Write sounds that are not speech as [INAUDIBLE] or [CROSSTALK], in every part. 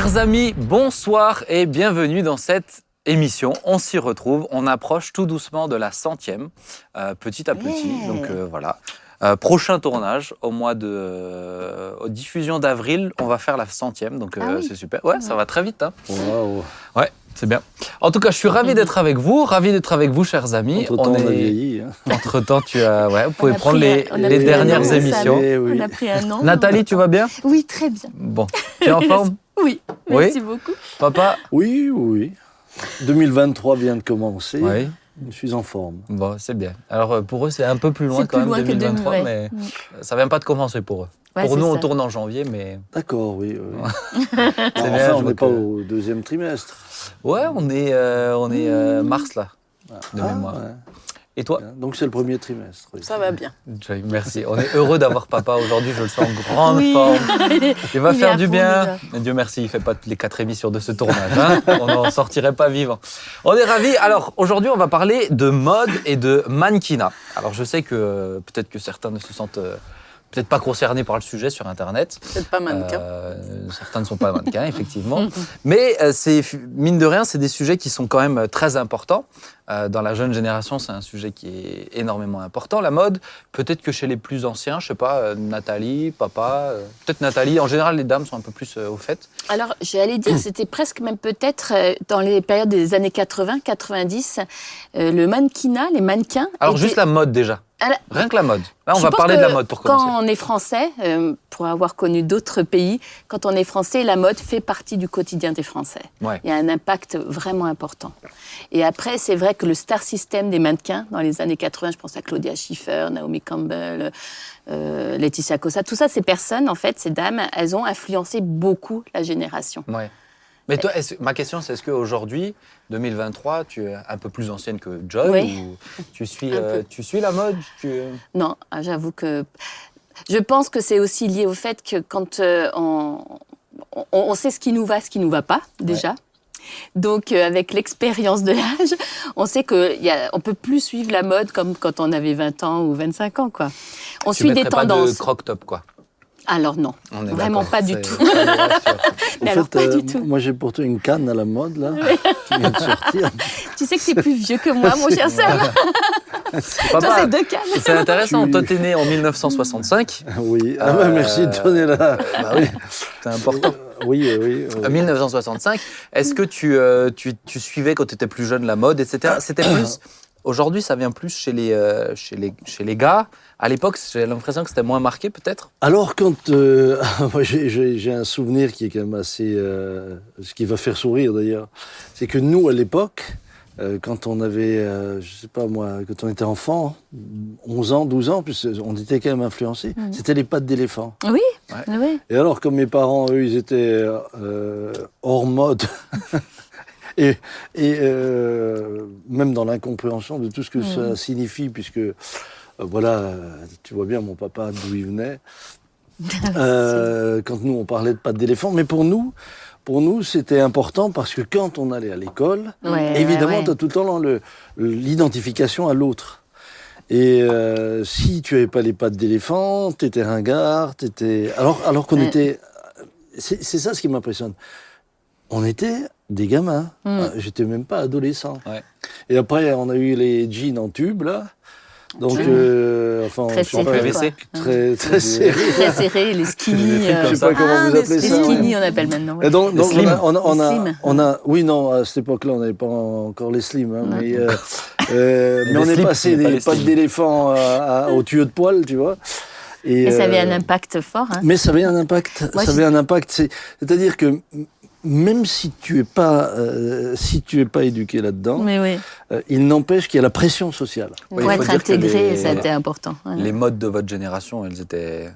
Chers amis, bonsoir et bienvenue dans cette émission. On s'y retrouve, on approche tout doucement de la centième, euh, petit à petit. Donc euh, voilà. Euh, prochain tournage au mois de euh, aux diffusion d'avril, on va faire la centième, donc euh, Ah oui. c'est super. Ouais, ça va très vite. Hein. Waouh. Ouais, c'est bien. En tout cas, je suis ravi d'être avec vous, ravi d'être avec vous, chers amis. Entre temps, on, a vieilli. Hein. [LAUGHS] Entre temps, tu as, ouais, vous pouvez prendre les, un- dernières émissions. Eh oui. On a pris un an. Nathalie, tu vas bien? Oui, très bien. Bon, tu es en forme [LAUGHS] Oui, Oui. merci beaucoup. Papa Oui, oui. 2023 vient de commencer. Oui. Je suis en forme. Bon, c'est bien. Alors euh, pour eux, c'est un peu plus loin quand plus même, loin que 2023, 2000, mais. Mm. ça vient pas de commencer pour eux. Ouais, pour nous, on tourne en janvier, mais D'accord, oui. oui. [LAUGHS] Bien, on n'est pas que- au deuxième trimestre. ouais, on est, euh, on est euh, mars là, de Ah, mémoire. ouais. Et toi, Donc c'est le premier trimestre. oui. Ça va bien. Joy, merci. On est heureux d'avoir papa aujourd'hui. Je le sens en grande Oui. forme. [LAUGHS] Il va Il faire du fond, bien. Mais Dieu merci, il fait pas toutes les quatre émissions de ce tournage. hein. on n'en sortirait pas vivant. On est ravis. Alors aujourd'hui, on va parler de mode et de mannequinat. Alors je sais que euh, peut-être que certains ne se sentent euh, peut-être pas concernés par le sujet sur Internet. Peut-être pas mannequin. Euh, certains ne sont pas mannequins, effectivement. Mais euh, c'est mine de rien, c'est des sujets qui sont quand même très importants. Euh, dans la jeune génération, c'est un sujet qui est énormément important. La mode, peut-être que chez les plus anciens, je sais pas, euh, Nathalie, papa, euh, peut-être Nathalie. En général, les dames sont un peu plus au fait. Alors, j'allais dire, [CLEARS THROAT] c'était presque même peut-être dans les périodes des années 80, 90, euh, le mannequinat, les mannequins. Alors étaient- juste la mode déjà. Alors, Rien que la mode. Là, on va parler de la mode pour Quand commencer. on est français, euh, pour avoir connu d'autres pays, quand on est français, la mode fait partie du quotidien des Français. Ouais. Il y a un impact vraiment important. Et après, c'est vrai que le star system des mannequins, dans les années 80, je pense à Claudia Schiffer, Naomi Campbell, euh, Laetitia Cosa, tout ça, ces personnes, en fait, ces dames, elles ont influencé beaucoup la génération. Ouais. Mais toi, ma question, c'est est-ce qu'aujourd'hui, 2023, tu es un peu plus ancienne que Joy Oui. ou tu suis, [LAUGHS] euh, tu suis la mode tu... Non, ah, j'avoue que je pense que c'est aussi lié au fait que quand euh, on, on, on sait ce qui nous va, ce qui nous va pas déjà. Donc, euh, avec l'expérience de l'âge, on sait qu'on ne peut plus suivre la mode comme quand on avait 20 ans ou 25 ans. Quoi. On Tu suit des mettrais pas de tendances. croc-top, quoi. Alors non, On est Vraiment pas du tout. [LAUGHS] Mais alors, pas euh, du tout. Moi, j'ai pourtant une canne à la mode, là, qui vient de sortir. [LAUGHS] tu sais que c'est plus vieux que moi, mon cher Sam. [LAUGHS] Toi, c'est deux cannes. c'est intéressant. Tu- Toi, t'es né en 1965. Oui, ah, bah, Euh, merci de donner la... Bah oui, c'est important. Oui, oui, oui. En 1965, est-ce que tu, euh, tu, tu suivais quand tu étais plus jeune la mode, etc. C'était [CLEARS THROAT] plus. Aujourd'hui, ça vient plus chez les, euh, chez les, chez les gars. À l'époque, j'ai l'impression que c'était moins marqué, peut-être. Alors, quand. euh, [LAUGHS] moi, j'ai- un souvenir qui est quand même assez. euh, ce qui va faire sourire d'ailleurs. C'est que nous, à l'époque, euh, quand on avait. euh, je sais pas moi, quand on était enfant, 11 ans, 12 ans, puis on était quand même influencés, Mhm. c'était les pattes d'éléphant. Oui, Ouais. oui. Et alors, comme mes parents, eux, ils étaient euh, hors mode. [LAUGHS] Et, et euh, même dans l'incompréhension de tout ce que ça signifie, puisque, euh, voilà, tu vois bien mon papa d'où il venait, [LAUGHS] euh, quand nous on parlait de pattes d'éléphant, mais pour nous, pour nous c'était important parce que quand on allait à l'école, Ouais, évidemment, ouais, tu as tout le temps l'identification à l'autre. Et euh, si tu avais pas les pattes d'éléphant, tu étais ringard, t'étais... Alors, alors qu'on Ouais. était... C'est ça ce qui m'impressionne. On était des gamins. Mm. Euh, J'étais même pas adolescent. Ouais. Et après, on a eu les jeans en tube, là. Donc, euh, enfin, Très pas, serré, PVC. Très, très serré. Très serré, les skinny. Euh, Je sais pas comment Ah, vous les appelez les ça. ouais. skinny, on appelle maintenant. ouais. Et donc, Les donc on slims. a, on a, on Les a, slims. on a- oui, non, à cette époque-là, on n'avait pas encore les slims, hein, mais, euh, [LAUGHS] mais Les on est passé mais pas des les pattes d'éléphant [LAUGHS] au tuyau de poil, tu vois. Et, Et ça avait un impact fort. Hein. Mais ça avait un impact. Moi, ça avait un impact. c'est- C'est-à-dire que même si tu es pas, euh, si tu es pas éduqué là-dedans, oui, euh, il n'empêche qu'il y a la pression sociale. Pour être intégré, les- ça a été important. ouais. Les modes de votre génération, elles étaient.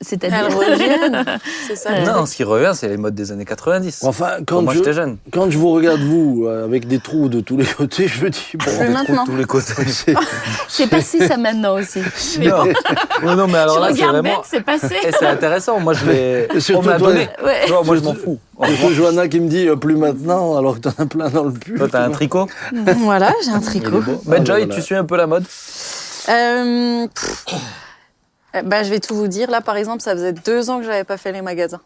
C'est-à-dire. Reviennent. [LAUGHS] C'est ça. Non, ce qui revient, c'est les modes des années 90. Enfin, Quand moi, je, j'étais jeune. quand je vous regarde vous euh, avec des trous de tous les côtés, je me dis bon, Des trous maintenant. de tous les côtés. [LAUGHS] c'est- C'est passé ça maintenant aussi. Mais [LAUGHS] non. non, mais alors je là, c'est regarde vraiment. bête, c'est passé. Eh, c'est intéressant. Moi, je vais. Et surtout On toi, donné. Ouais. Vois, moi, je m'en fous. Revanche, Johanna qui me dit euh, plus maintenant, alors que t'en as plein dans le pull. Toi, t'as un tricot? Voilà, j'ai un tricot. Mais Ah, Joy, tu suis un peu la mode? Euh, pff, eh ben, je vais tout vous dire. Là, par exemple, ça faisait deux ans que j'avais pas fait les magasins.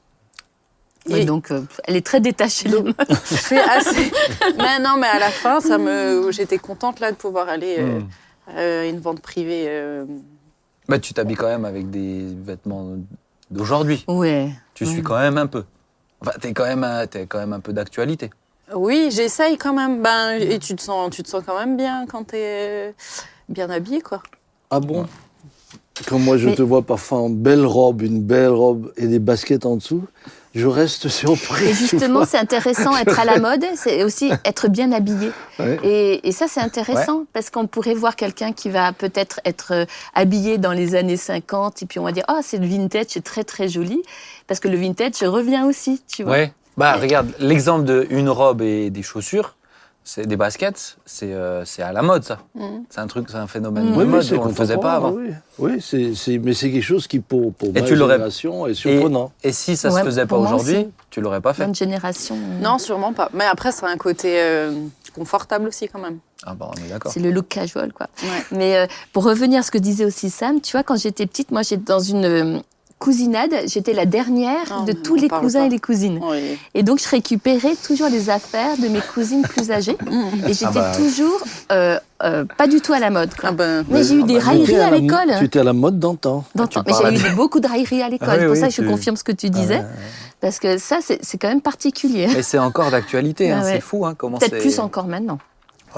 Oui, Et- donc, euh, elle est très détachée. Donc, [LAUGHS] je suis assez. mais non, mais à la fin, ça me. J'étais contente là de pouvoir aller euh, Hmm. à une vente privée. euh, Bah, tu t'habilles quand même avec des vêtements d'aujourd'hui. Ouais. Tu Ouais. suis quand même un peu. Enfin, t'es quand même, un- t'es quand même un peu d'actualité. Oui, j'essaye quand même. Ben, et tu te sens, tu te sens quand même bien quand t'es euh, bien habillé, quoi. Ah bon? Quand moi je Mais- te vois parfois en belle robe, une belle robe et des baskets en dessous, je reste [LAUGHS] surpris. Et justement, c'est intéressant, être à la mode, c'est aussi être bien habillé. Ouais. Et, et ça, c'est intéressant parce qu'on pourrait voir quelqu'un qui va peut-être être euh, habillé dans les années 50 et puis on va dire, oh, c'est le vintage, c'est très très joli. Parce que le vintage revient aussi, tu vois. Ouais. Bah, regarde, l'exemple de une robe et des chaussures, c'est des baskets, c'est euh, c'est à la mode, ça. Mhm. C'est un truc, c'est un phénomène Mm. de Oui, mode, oui, c'est on le faisait pas avant. Oui, oui c'est, c'est- mais c'est quelque chose qui, pour, pour Et ma tu l'aurais- génération, est surprenant. Et si ça Ouais, se faisait pas aujourd'hui, tu l'aurais pas fait. Bonne génération. euh, Non, sûrement pas. Mais après, ça a un côté euh, confortable aussi, quand même. Ah bah, on est d'accord. C'est le look casual, quoi. Ouais. Mais euh, pour revenir à ce que disait aussi Sam, tu vois, quand j'étais petite, moi, j'étais dans une euh, cousinade, j'étais la dernière Oh, de tous les cousins pas. et les cousines. Oui. Et donc, je récupérais toujours les affaires de mes cousines plus âgées. [LAUGHS] Et j'étais bah. toujours euh, euh, pas du tout à la mode. Quoi. Ah ben, Mais j'ai eu des Tu étais railleries à l'école. Tu étais à la mode d'antan. d'antan. tu Mais j'ai eu des- beaucoup de railleries à l'école. Ah oui, pour oui, ça que je tu- confirme ce que tu disais. Parce que ça, c'est c'est quand même particulier. Mais c'est encore d'actualité, hein, Ah ouais. c'est fou hein, comment Peut-être c'est- plus encore maintenant.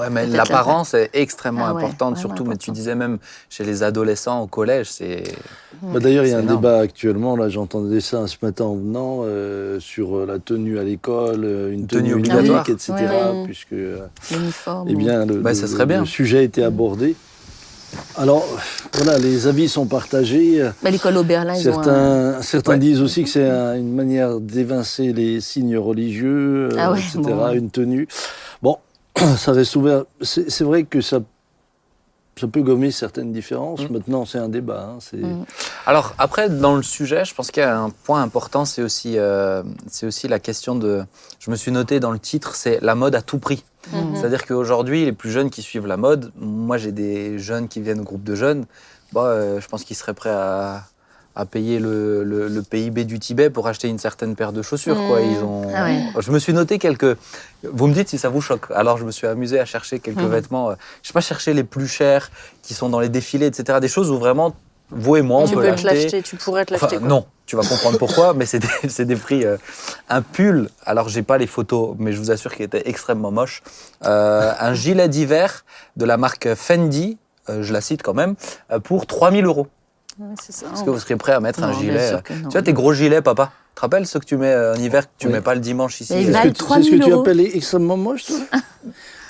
Ouais, mais l'apparence est extrêmement Ah importante, surtout, mais tu disais même chez les adolescents au collège, c'est. Bah, D'ailleurs, il y a un énorme. débat actuellement, là j'entendais ça ce matin en venant, euh, sur euh, la tenue à l'école, euh, une Tenue tenue obligatoire. etc. Ouais, ouais. Puisque euh, L'uniforme. eh bien, le, Bah, ça serait bien. le sujet a été abordé. Alors, voilà, les avis sont partagés. Bah, L'école au Berlin, ils ont un... Certains, certains Ouais. disent aussi que c'est un- une manière d'évincer les signes religieux, Ah ouais, etc., bon. une tenue. Ça reste ouvert. C'est c'est vrai que ça, ça peut gommer certaines différences. Mm. Maintenant, c'est un débat. hein, c'est- Mm. Alors, après, dans le sujet, je pense qu'il y a un point important, c'est aussi, euh, c'est aussi la question de. Je me suis noté dans le titre, c'est la mode à tout prix. Mhm. C'est-à-dire qu'aujourd'hui, les plus jeunes qui suivent la mode, moi j'ai des jeunes qui viennent au groupe de jeunes, bah, euh, je pense qu'ils seraient prêts à, à payer le, le- le PIB du Tibet pour acheter une certaine paire de chaussures. Quoi. Mmh. Ils ont... Ah ouais. Je me suis noté quelques... Vous me dites si ça vous choque. Alors je me suis amusé à chercher quelques Mhm. vêtements. euh, Je sais pas chercher les plus chers qui sont dans les défilés, etc. Des choses où vraiment, vous et moi, on tu peut peux te l'acheter. tu pourrais te Enfin, l'acheter. quoi. non, tu vas comprendre pourquoi, mais c'est des, des prix. euh, un pull, alors j'ai pas les photos, mais je vous assure qu'il était extrêmement moche. Euh, un gilet d'hiver de la marque Fendi, euh, je la cite quand même, euh, pour 3000 euros. Ça. Est-ce que vous serez prêt à mettre un Non, gilet euh. Tu vois, tes gros gilets, papa? Tu te rappelles ceux que tu mets euh, en hiver, que tu Oui. mets pas le dimanche ici? Mais C'est ce ce 3000 que tu appelles extrêmement moche, toi? [LAUGHS]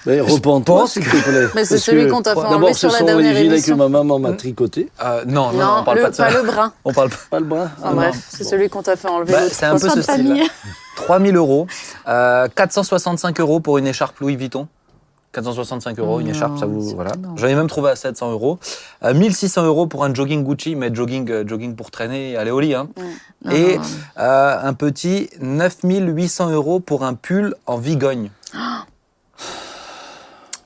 Ben, Repends-toi, s'il te plaît. Mais c'est celui qu'on t'a fait D'abord, enlever ce sur la sont les gilets que ma maman m'a tricotés. Euh, non, non, Non, on parle le- pas de ça. le brun. On parle pas. Pas le bras? Ah, Ah, bref, c'est Bon. celui qu'on t'a fait enlever Bah, c'est un peu ce style. famille. 3000 euros, euh, 465 euros pour une écharpe Louis Vuitton. 465 euros, une écharpe, ça vous. Voilà. J'en ai même trouvé à 700 euros. Euh, 1600 euros pour un jogging Gucci, mais jogging, euh, jogging pour traîner et aller au lit. Hein. Non, Et- non, non. Euh, un petit 9800 euros pour un pull en vigogne.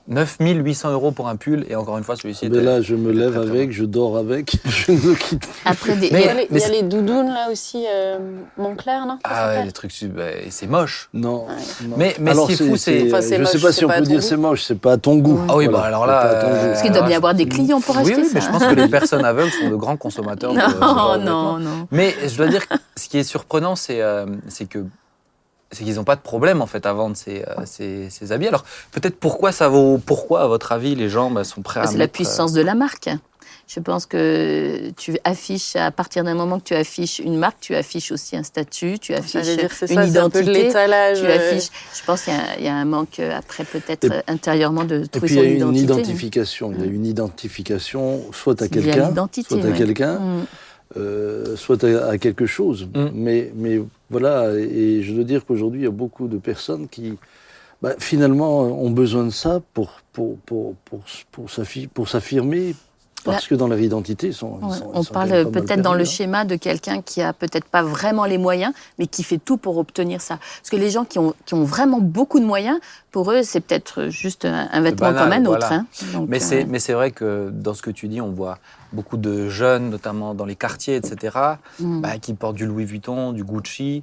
9800 euros pour un pull, et encore une fois, celui-ci Mais était- là, je me lève très, très avec, je dors avec, [LAUGHS] je ne le quitte plus. Après, des... Il y a Mais- les, y a c'est- les doudounes là aussi, euh, Montclair, non ça Ah ouais, les trucs, bah, c'est moche. Non. Ouais. non. Mais- mais Alors, ce qui est fou, c'est- Enfin, je ne sais pas si on peut dire c'est moche, c'est pas à ton goût. Ah oui, Voilà, bah alors c'est pas à ton là, goût. euh, Parce qu'il doit bien y avoir des clients pour Oui, acheter oui, ça. mais je pense que les [LAUGHS] personnes aveugles sont de grands consommateurs Non, non, non. Mais je dois dire que ce qui est surprenant, c'est euh, c'est que c'est qu'ils n'ont pas de problème en fait à vendre ces, euh, ces, ces habits. Alors peut-être pourquoi ça vaut pourquoi à votre avis les gens bah, sont prêts à C'est la mettre, puissance de la marque. Je pense que tu affiches, à partir d'un moment que tu affiches une marque, tu affiches aussi un statut, tu affiches dire, c'est une ça, c'est un peu de identité. Tu euh, affiches. Je pense qu'il y a- il y, a un manque euh, après peut-être Et- euh, intérieurement de Et trouver puis il y son a une identité. identification. Il y a une identification soit à Il y a quelqu'un, soit à ouais. quelqu'un, Mm. euh, soit à, à quelque chose. Mm. Mais, mais voilà, et je veux dire qu'aujourd'hui, il y a beaucoup de personnes qui, bah, finalement, ont besoin de ça pour, pour, pour, pour, pour s'affirmer, parce que dans leur identité, ils sont. ils Ouais, sont- ils on sont parle peut-être dans le hein. schéma de quelqu'un qui a peut-être pas vraiment les moyens, mais qui fait tout pour obtenir ça. Parce que les gens qui ont, qui ont vraiment beaucoup de moyens, pour eux, c'est peut-être juste un, un vêtement banal, comme un autre. voilà. hein. Donc, Mais c'est mais c'est vrai que dans ce que tu dis, on voit beaucoup de jeunes, notamment dans les quartiers, etc., mm. bah, qui portent du Louis Vuitton, du Gucci.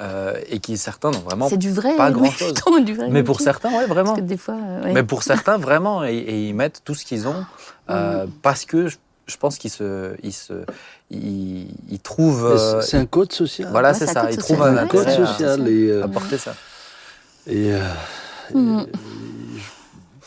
Euh, et qui certains n'ont vraiment. C'est du vrai. pas [LAUGHS] grand-chose. Vuitton, du vrai Mais pour certains, ouais, vraiment. Parce que des fois, euh, ouais. Mais pour certains, vraiment, et, et ils mettent tout ce qu'ils ont [LAUGHS] euh, parce que je, je pense qu'ils se, ils se, ils, ils trouvent. Euh, c'est- un code social. voilà, Ouais, c'est ça. code Ils trouvent un code social. Et, euh, à porter ça. et, et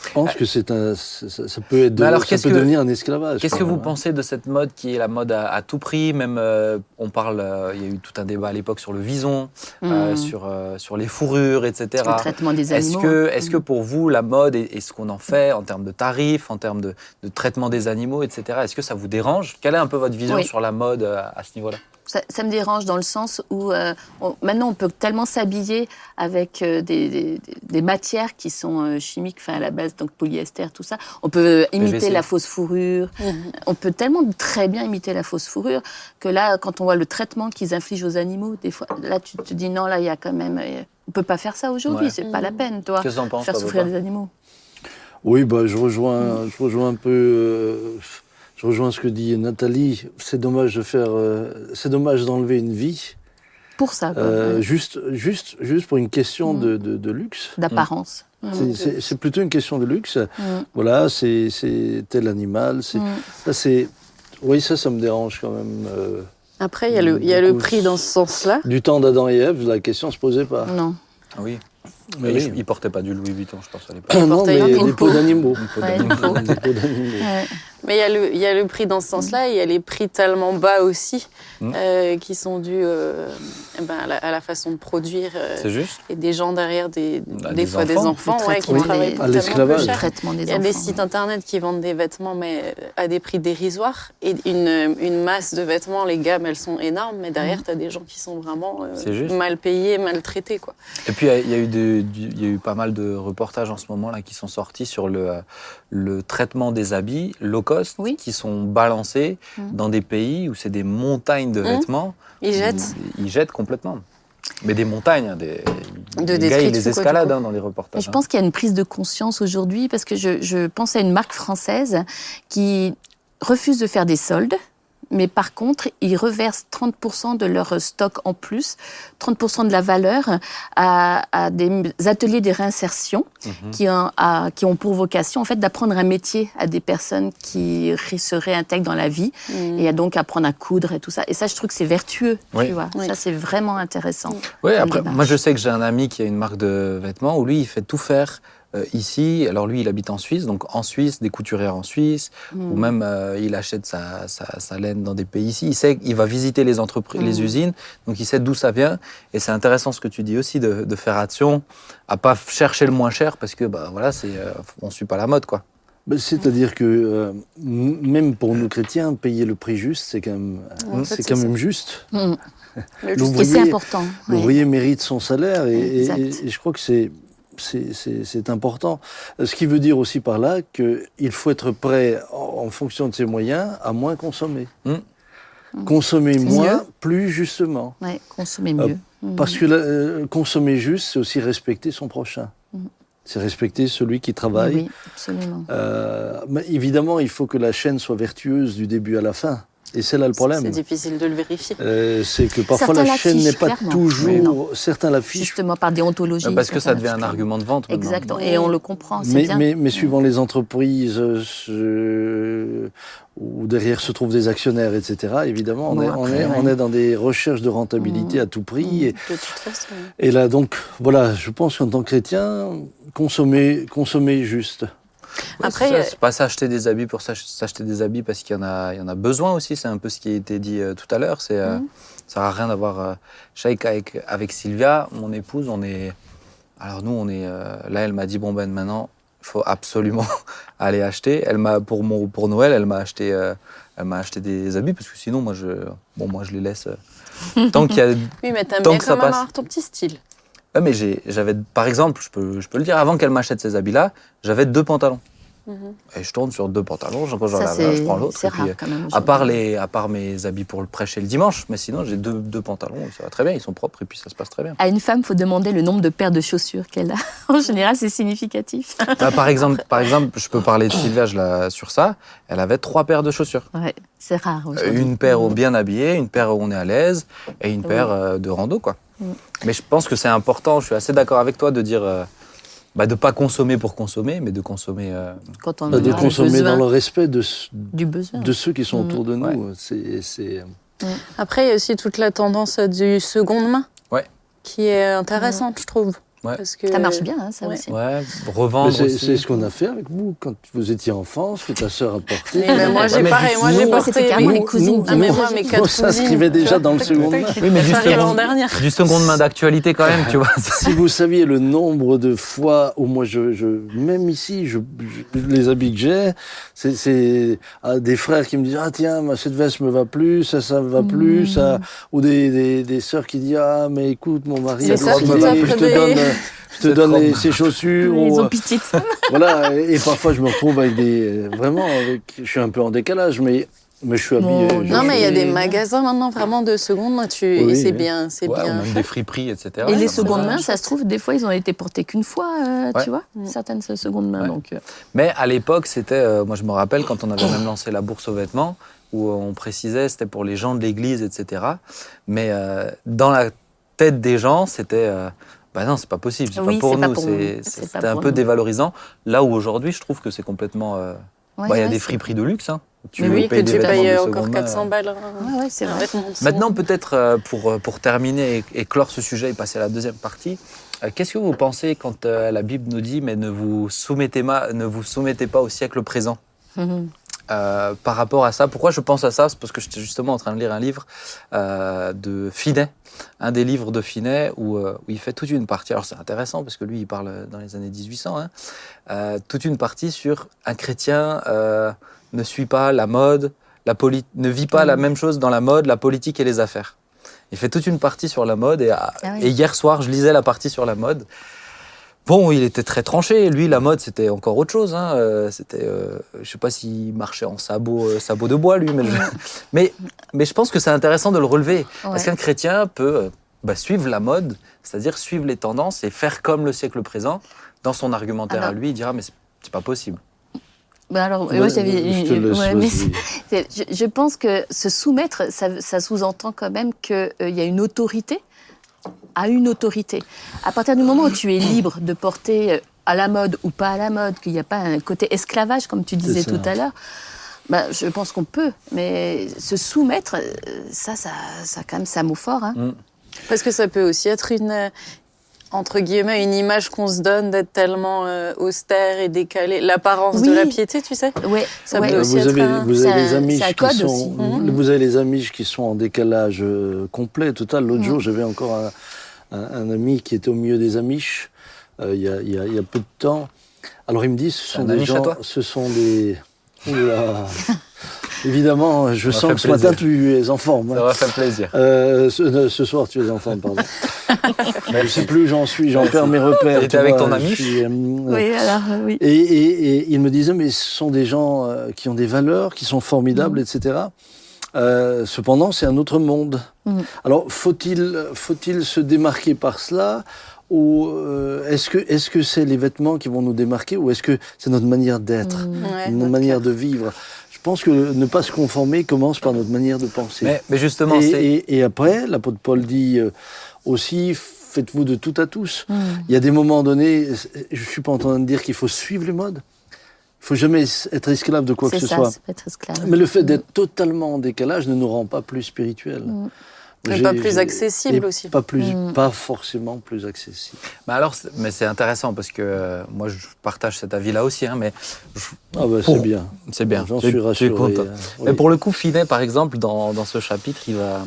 je pense que c'est un, ça, ça peut être, de- Mais alors, ça peut que- devenir un esclavage. Qu'est-ce que vous hein. pensez de cette mode qui est la mode à, à tout prix? Même, euh, on parle, euh, il y a eu tout un débat à l'époque sur le vison, euh, Mhm. sur, euh, sur les fourrures, etc. le traitement des Est-ce animaux. que, hein. est-ce que pour vous, la mode et, et ce qu'on en fait en termes de tarifs, en termes de, de traitement des animaux, etc., est-ce que ça vous dérange? Quelle est un peu votre vision Oui. sur la mode à ce niveau-là? Ça, ça me dérange dans le sens où euh, on- maintenant on peut tellement s'habiller avec euh, des, des- des matières qui sont euh, chimiques, enfin à la base donc polyester, tout ça. On peut imiter la fausse fourrure. On peut tellement très bien imiter la fausse fourrure que là, quand on voit le traitement qu'ils infligent aux animaux, des fois, là tu te dis non, là il y a quand même, euh, on peut pas faire ça aujourd'hui, Ouais. c'est pas la peine, toi, Qu'est-ce que t'en penses, faire toi, souffrir les animaux. Oui, bah, je, rejoins, je rejoins un peu. Je rejoins ce que dit Nathalie. C'est dommage de faire. euh, c'est dommage d'enlever une vie. Pour ça, quoi, euh, juste, juste, juste pour une question Mhm. de, de- de luxe. d'apparence. C'est- C'est c'est plutôt une question de luxe. Mm. Voilà, c'est c'est tel animal. c'est Mm. Ça, c'est. Oui, ça, ça me dérange quand même. euh. Après, il y a le, il y a le prix dans ce sens-là. Du temps d'Adam et Ève, la question se posait pas. Non. Ah Oui. Mais oui. ils portaient pas du Louis Vuitton, je pense, à l'époque. non, mais des peau. peaux d'animaux. Des peaux d'animaux. Mais il y, a le- il y a le prix dans ce sens-là, et il y a les prix tellement bas aussi, Mm. euh, qui sont dus euh, ben, à, la, à la façon de produire, euh, C'est juste et des gens derrière, des, Bah, des, des fois des enfants. enfants Le ouais, qui traitement travaillent des- pour l'esclavage. des Il y a enfants. des sites internet qui vendent des vêtements, mais à des prix dérisoires. Et une, une masse de vêtements, les gammes, elles sont énormes, mais derrière, tu as des gens qui sont vraiment euh, mal payés, maltraités. Quoi. Et puis, il y, y a eu pas mal de reportages en ce moment là qui sont sortis sur le, euh, le traitement des habits low cost Oui. qui sont balancés Mhm. dans des pays où c'est des montagnes de Mhm. vêtements. Ils jettent. Ils, ils jettent complètement. Mais des montagnes, hein, des, De les gars, ils les escaladent hein, dans les reportages. je pense qu'il y a une prise de conscience aujourd'hui parce que je, je pense à une marque française qui refuse de faire des soldes. Mais par contre, ils reversent 30% de leur stock en plus, 30% de la valeur à, à des ateliers de réinsertion Mhm. qui, ont, à- qui ont pour vocation en fait d'apprendre un métier à des personnes qui se réintègrent dans la vie Mm. et à donc apprendre à coudre et tout ça. Et ça, je trouve que c'est vertueux, Oui. tu vois. Oui. Ça, c'est vraiment intéressant. Oui, après, démarche. moi je sais que j'ai un ami qui a une marque de vêtements où lui il fait tout faire euh, ici. Alors lui il habite en Suisse, donc en Suisse, des couturières en Suisse, ou même euh, il achète sa, sa, sa laine dans des pays ici. Il sait qu'il va visiter les entreprises, les Mm. usines, donc il sait d'où ça vient. Et c'est intéressant ce que tu dis aussi de, de faire attention à pas chercher le moins cher parce que bah voilà, c'est euh, on suit pas la mode quoi. Ben, C'est-à-dire que euh, même pour nous chrétiens, payer le prix juste, c'est quand même, fait, c'est quand même juste. Mm. Ouais. L'ouvrier mérite son salaire et, et- Exact. et- et je crois que c'est c'est- important. Ce qui veut dire aussi par là qu'il faut être prêt, en, en fonction de ses moyens, à moins consommer. Mm. Consommer C'est moins, mieux. plus justement. Ouais, consommer mieux. Mm. Parce que là, euh, consommer juste, c'est aussi respecter son prochain. C'est respecter celui qui travaille. Oui, absolument. Euh, mais évidemment, il faut que la chaîne soit vertueuse du début à la fin. Et c'est là le C'est problème. difficile de le vérifier. Euh, c'est que parfois Certains la chaîne n'est pas clairement. toujours. Certains l'affichent. Justement par déontologie. Euh, parce que ça devient un argument de vente. maintenant. Exactement. Et on le comprend, c'est Mais, bien. mais, mais suivant les entreprises euh, où derrière se trouvent des actionnaires, etc., évidemment, on, Bon, est, on, on dans des recherches de rentabilité Mm. à tout prix. Et, De toute façon. et là, donc, voilà, je pense qu'en tant que chrétien, consommer, consommer juste. Après, ça, euh, pas s'acheter des habits pour s'ach- s'acheter des habits parce qu'il y en a, il y en a besoin aussi. C'est un peu ce qui a été dit euh, tout à l'heure. C'est, euh, Mhm. ça à rien d'avoir. Euh, je sais qu'avec avec Sylvia, mon épouse, on est. Alors nous, on est. euh, là, elle m'a dit bon ben maintenant, il faut absolument [LAUGHS] aller acheter. Elle m'a pour mon pour Noël, elle m'a acheté. euh, elle m'a acheté des habits parce que sinon, moi, je, bon, moi, je les laisse. euh, tant qu'il y a [LAUGHS] Oui, mais Tant bien que ça quand même passe. avoir ton petit style. Ouais, mais j'avais, par exemple, je peux, je peux le dire, avant qu'elle m'achète ces habits-là, j'avais deux pantalons. Mhm. Et je tourne sur deux pantalons, quand j'en Ça, avais un, je prends l'autre. c'est euh, quand même. À part, les, à part mes habits pour le prêcher le dimanche, mais sinon j'ai deux, deux pantalons, ça va très bien, ils sont propres et puis ça se passe très bien. À une femme, faut demander le nombre de paires de chaussures qu'elle a. [LAUGHS] En général, c'est significatif. Bah, par, [LAUGHS] exemple, par exemple, je peux parler de Sylvia je la- sur ça, elle avait trois paires de chaussures. Ouais, c'est rare. Euh. Une paire au bien habillé, une paire où on est à l'aise et une paire euh, de rando. quoi. Mais je pense que c'est important, je suis assez d'accord avec toi de dire euh, bah, de ne pas consommer pour consommer, mais de consommer. euh, Quand on Bah, de consommer besoin dans le respect de, ce- du besoin. de ceux qui sont Mm. autour de nous. Ouais. C'est, c'est- Après, il y a aussi toute la tendance du seconde main. Ouais. Qui est intéressante, je trouve. Ouais. Parce que... Ça marche bien, hein, ça Ouais. aussi. ouais, revendre. c'est, ce qu'on a fait avec vous quand vous étiez enfant, ce que ta sœur a porté. Mais, mais moi, j'ai pareil. Moi, j'ai porté. c'était carrément mes- les cousines. Ah, mais Nous, moi, mes nous, quatre [LAUGHS] ça cousines. s'inscrivait déjà dans le tac, main. Oui, mais du second-. Du seconde main d'actualité quand même, tu vois. [LAUGHS] Si vous saviez le nombre de fois où moi, je, je même ici, je, je- les habits que j'ai, c'est, ah, des frères qui me disent ah tiens, cette veste me va plus, ça ça me va plus, ça, ou des, des, des sœurs qui disent ah mais écoute mon mari, a qui robes, t'offre je te donne, je te donne les- ses chaussures. Ils ou, ont euh, ça. [LAUGHS] voilà, et, et parfois je me retrouve avec des vraiment, avec, je suis un peu en décalage, mais mais je suis habillé. Non, je- Non, mais il y a des magasins maintenant vraiment de seconde main. Tu... Oui, et c'est oui. bien, c'est Ouais, ou bien. même des [LAUGHS] friperies, etc. Et les secondes mains, ça se trouve, des fois, ils ont été portés qu'une fois, euh, Ouais. tu vois, Mm. certaines secondes mains. Ouais. Donc, euh, Mais à l'époque, c'était, euh, moi je me rappelle quand on avait même lancé la bourse aux vêtements, où on précisait c'était pour les gens de l'église, etc. Mais euh, dans la tête des gens, c'était, euh, bah non, c'est pas possible, c'est Oui, pas pour nous, c'est- un peu nous. dévalorisant. Là où aujourd'hui, je trouve que c'est complètement. euh, ouais, bah, Il y a ouais, des friperies de luxe. Hein. Tu Mais oui, que payes des tu payes encore main, 400 euh. balles. Ouais, ouais, c'est un vrai. Maintenant, peut-être euh, pour, pour terminer et, et clore ce sujet et passer à la deuxième partie, euh, qu'est-ce que vous pensez quand euh, la Bible nous dit mais ne vous soumettez, ma- ne vous soumettez pas au siècle présent? Mhm. Euh, par rapport à ça. Pourquoi je pense à ça? C'est parce que j'étais justement en train de lire un livre euh, de Finet, un des livres de Finet où, euh, où il fait toute une partie. Alors c'est intéressant parce que lui, il parle dans les années 1800. hein, euh, toute une partie sur un chrétien euh, ne suit pas la mode, la ne vit pas la même chose dans la mode, la politique et les affaires. Il fait toute une partie sur la mode et, Ah oui. et hier soir, je lisais la partie sur la mode. Bon, il était très tranché. Lui, la mode, c'était encore autre chose. Hein. Euh, C'était, euh, je sais pas s'il marchait en sabot, euh, sabot de bois, lui, mais, je... [LAUGHS] mais, mais je pense que c'est intéressant de le relever. Parce Ouais. qu'un chrétien peut euh, bah, suivre la mode, c'est-à-dire suivre les tendances et faire comme le siècle présent. Dans son argumentaire Alors- à lui, il dira mais c'est- pas possible. Bah alors, Ouais, moi, j'avais. je ouais, mais pense que se soumettre, ça, ça sous-entend quand même qu'il y a une autorité à une autorité. À partir du moment où tu es libre de porter euh, à la mode ou pas à la mode, qu'il n'y a pas un côté esclavage, comme tu disais tout à l'heure, bah, je pense qu'on peut. Mais se soumettre, euh, ça, ça, ça a quand même ça mot fort. Hein. Parce que ça peut aussi être une, euh, entre guillemets, une image qu'on se donne d'être tellement euh, austère et décalée. L'apparence de Oui. la piété, tu sais. Ouais, Ça ouais. peut Euh, aussi vous, être avez, un- vous avez les Amish qui sont, aussi. Mhm. vous avez les Amish qui sont en décalage complet, total. L'autre Mhm. jour, j'avais encore un, un- un ami qui était au milieu des Amish euh, il y, a, il y a- il y a peu de temps. Alors il me dit, ce sont un des gens, ce sont des. Oula. [LAUGHS] Évidemment, je sens que ce matin tu es en forme. Ça va faire plaisir. Euh, ce, euh, ce soir, tu es en forme, pardon. [LAUGHS] je ne sais plus où j'en suis, j'en perds mes repères. Tu avec vois, ton suis, euh, Oui, alors, euh, oui. et, et- et il me disait, mais ce sont des gens euh, qui ont des valeurs, qui sont formidables, etc. Euh, cependant, c'est un autre monde. Mm. Alors, faut-il faut-il se démarquer par cela ou euh, est-ce que est-ce que c'est les vêtements qui vont nous démarquer ou est-ce que c'est notre manière d'être, Mm. Ouais, notre manière cœur. de vivre? Je pense que ne pas se conformer commence par notre manière de penser. Mais, mais justement, et, c'est. et- et après, l'apôtre Paul dit euh, aussi, faites-vous de tout à tous. Mm. Il y a des moments donnés, je ne suis pas en train de dire qu'il faut suivre les modes. Il faut jamais être esclave de quoi que ce ça, soit. être esclave. Mais le fait d'être totalement en décalage ne nous rend pas plus spirituels. Mm. Pas plus accessible et aussi. Pas, plus, Mm. pas forcément plus accessible. Mais alors, c'est- mais c'est intéressant parce que euh, moi, je partage cet avis-là aussi, hein, mais je- Ah bah, c'est bien. c'est bien. J'en suis rassuré. content. euh, Mais pour le coup, Finet, par exemple, dans, dans ce chapitre, il va,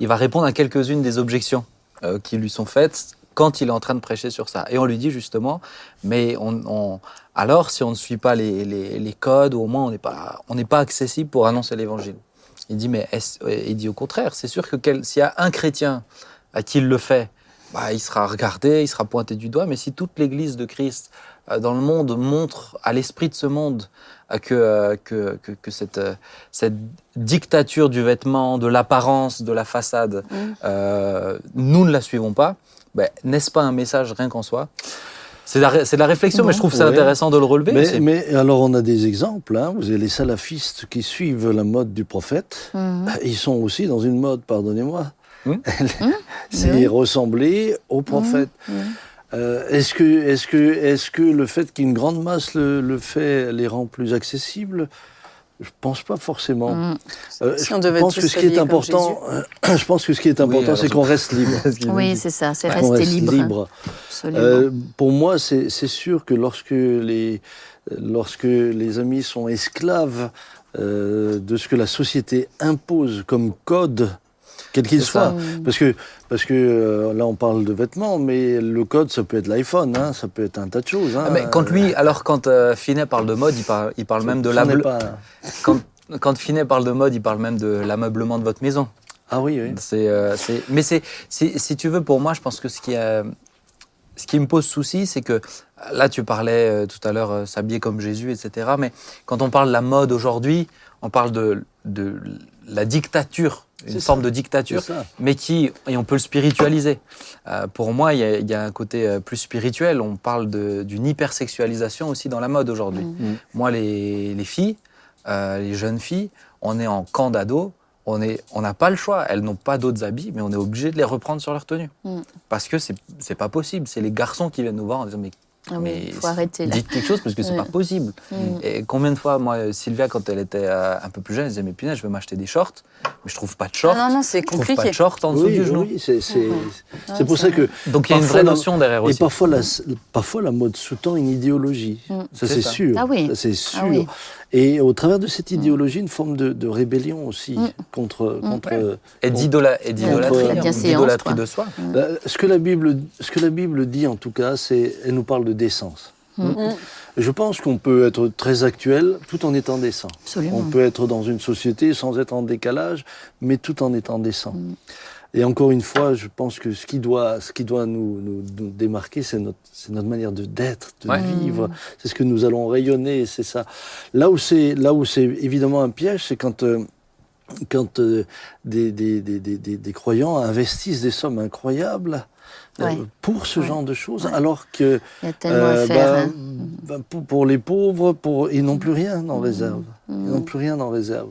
il va répondre à quelques-unes des objections euh, qui lui sont faites quand il est en train de prêcher sur ça. Et on lui dit justement, mais on, on- alors si on ne suit pas les, les- les codes, ou au moins on n'est pas, on n'est pas accessible pour annoncer l'évangile. Il dit, mais il dit au contraire, c'est sûr que s'il y a un chrétien à qui il le fait, bah, il sera regardé, il sera pointé du doigt, mais si toute l'Église de Christ euh, dans le monde montre à l'esprit de ce monde euh, que, euh, que, que, que cette, cette dictature du vêtement, de l'apparence, de la façade, Mm. euh, nous ne la suivons pas, ben, n'est-ce pas un message rien qu'en soi? C'est c'est la réflexion, mais je trouve ça intéressant de le relever. Mais, alors on a des exemples. hein. Vous avez les salafistes qui suivent la mode du prophète. Mhm. Bah, Ils sont aussi dans une mode, pardonnez-moi. Hmm. [LAUGHS] c'est oui. ressembler au prophète. Mhm. Euh, est-ce que, est-ce que, est-ce que le fait qu'une grande masse le, le fait les rend plus accessibles? Je pense pas forcément. Euh, Si je on pense que ce qui est important, euh, [CLEARS THROAT] je pense que ce qui est important, c'est qu'on reste libre. Oui, c'est ça, c'est rester reste libre. Euh, pour moi, c'est c'est sûr que lorsque les, lorsque les amis sont esclaves euh, de ce que la société impose comme code, quel qu'il ça. soit, parce que, parce que euh, là on parle de vêtements, mais le code ça peut être l'iPhone, hein, ça peut être un tas de choses. hein. Ah, mais quand lui, alors quand euh, Finet parle de mode, il parle, il parle même de pas- Quand, quand Finet parle de mode, il parle même de l'ameublement de votre maison. Ah oui, oui. C'est, euh, mais c'est, si, tu veux, pour moi, je pense que ce qui, euh, ce qui me pose souci, c'est que là, tu parlais euh, tout à l'heure euh, s'habiller comme Jésus, etc. Mais quand on parle de la mode aujourd'hui, on parle de, de la dictature, une forme ça. de dictature, mais qui, et on peut le spiritualiser. Euh, pour moi, il y, a- il y a un côté euh, plus spirituel. On parle d'une hypersexualisation aussi dans la mode aujourd'hui. Mm. Moi, les, les filles, euh, les jeunes filles, on est en camp d'ado. On est- on n'a pas le choix. Elles n'ont pas d'autres habits, mais on est obligé de les reprendre sur leur tenue. Mm. Parce que c'est c'est pas possible. C'est les garçons qui viennent nous voir en disant Mais, Ah oui, mais faut arrêter là. dites quelque chose parce que c'est Ouais. pas possible. Mm. Et combien de fois, moi, Sylvia, quand elle était euh, un peu plus jeune, elle disait Mais punaise, je veux m'acheter des shorts, mais je trouve pas de shorts. Ah non, non, c'est je trouve pas compliqué. de shorts en dessous Oui, du genou. oui, c'est pour ça que Donc il y a une vraie notion derrière Et aussi. parfois la, parfois, la mode sous-tend une idéologie. Mm. Ça, C'est sûr. Ah oui. C'est sûr. Ah oui. Et au travers de cette idéologie, une forme de, de rébellion aussi Mm. contre. contre Et d'idolâtrie, et d'idolâtrie, de soi. Ce, que la Bible, ce que la Bible dit, en tout cas, c'est elle nous parle de décence. Mm. Je pense qu'on peut être très actuel tout en étant décent. Absolument. On peut être dans une société sans être en décalage, mais tout en étant décent. Mm. Et encore une fois, je pense que ce qui doit, ce qui doit nous, nous- nous démarquer, c'est notre, c'est notre manière de d'être, de Ouais. vivre. C'est ce que nous allons rayonner, c'est ça. Là où c'est, là où c'est évidemment un piège, c'est quand euh, quand euh, des, des, des, des, croyants investissent des sommes incroyables Ouais. pour ce Ouais. genre de choses, Ouais. alors que Il y a tellement euh, à faire. ben, hein. ben, pour, pour les pauvres, pour, ils n'ont plus rien Mmh. en réserve. Ils n'ont plus rien en réserve.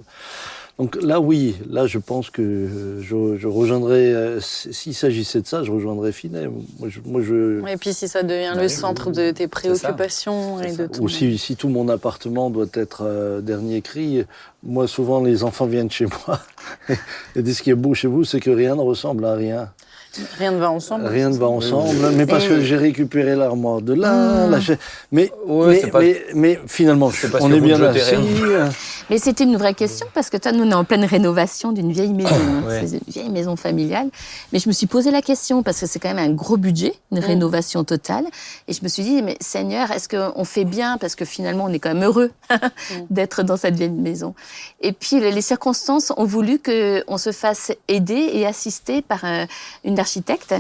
Donc là, oui, là, je pense que euh, je, je rejoindrais, euh, s'il s'agissait de ça, je rejoindrais Finet. Moi, je, moi, je- Et puis si ça devient le centre de tes préoccupations et de tout. ou si, si tout mon appartement doit être euh, dernier cri, moi, souvent, les enfants viennent chez moi [LAUGHS] et disent ce qui est beau chez vous, c'est que rien ne ressemble à rien. Rien ne va ensemble. Rien ne va ensemble, mais parce que j'ai récupéré l'armoire de là, Mm. la cha- mais, Ouais, mais, pas- mais, mais finalement, on que est bien assis. rien. Mais c'était une vraie question parce que toi, nous, on est en pleine rénovation d'une vieille maison. hein. Ouais. C'est une vieille maison familiale. Mais je me suis posé la question parce que c'est quand même un gros budget, une rénovation totale. Et je me suis dit, mais Seigneur, est-ce qu'on fait bien Parce que finalement, on est quand même heureux [LAUGHS] d'être dans cette vieille maison. Et puis, les circonstances ont voulu qu'on se fasse aider et assister par un- une architecte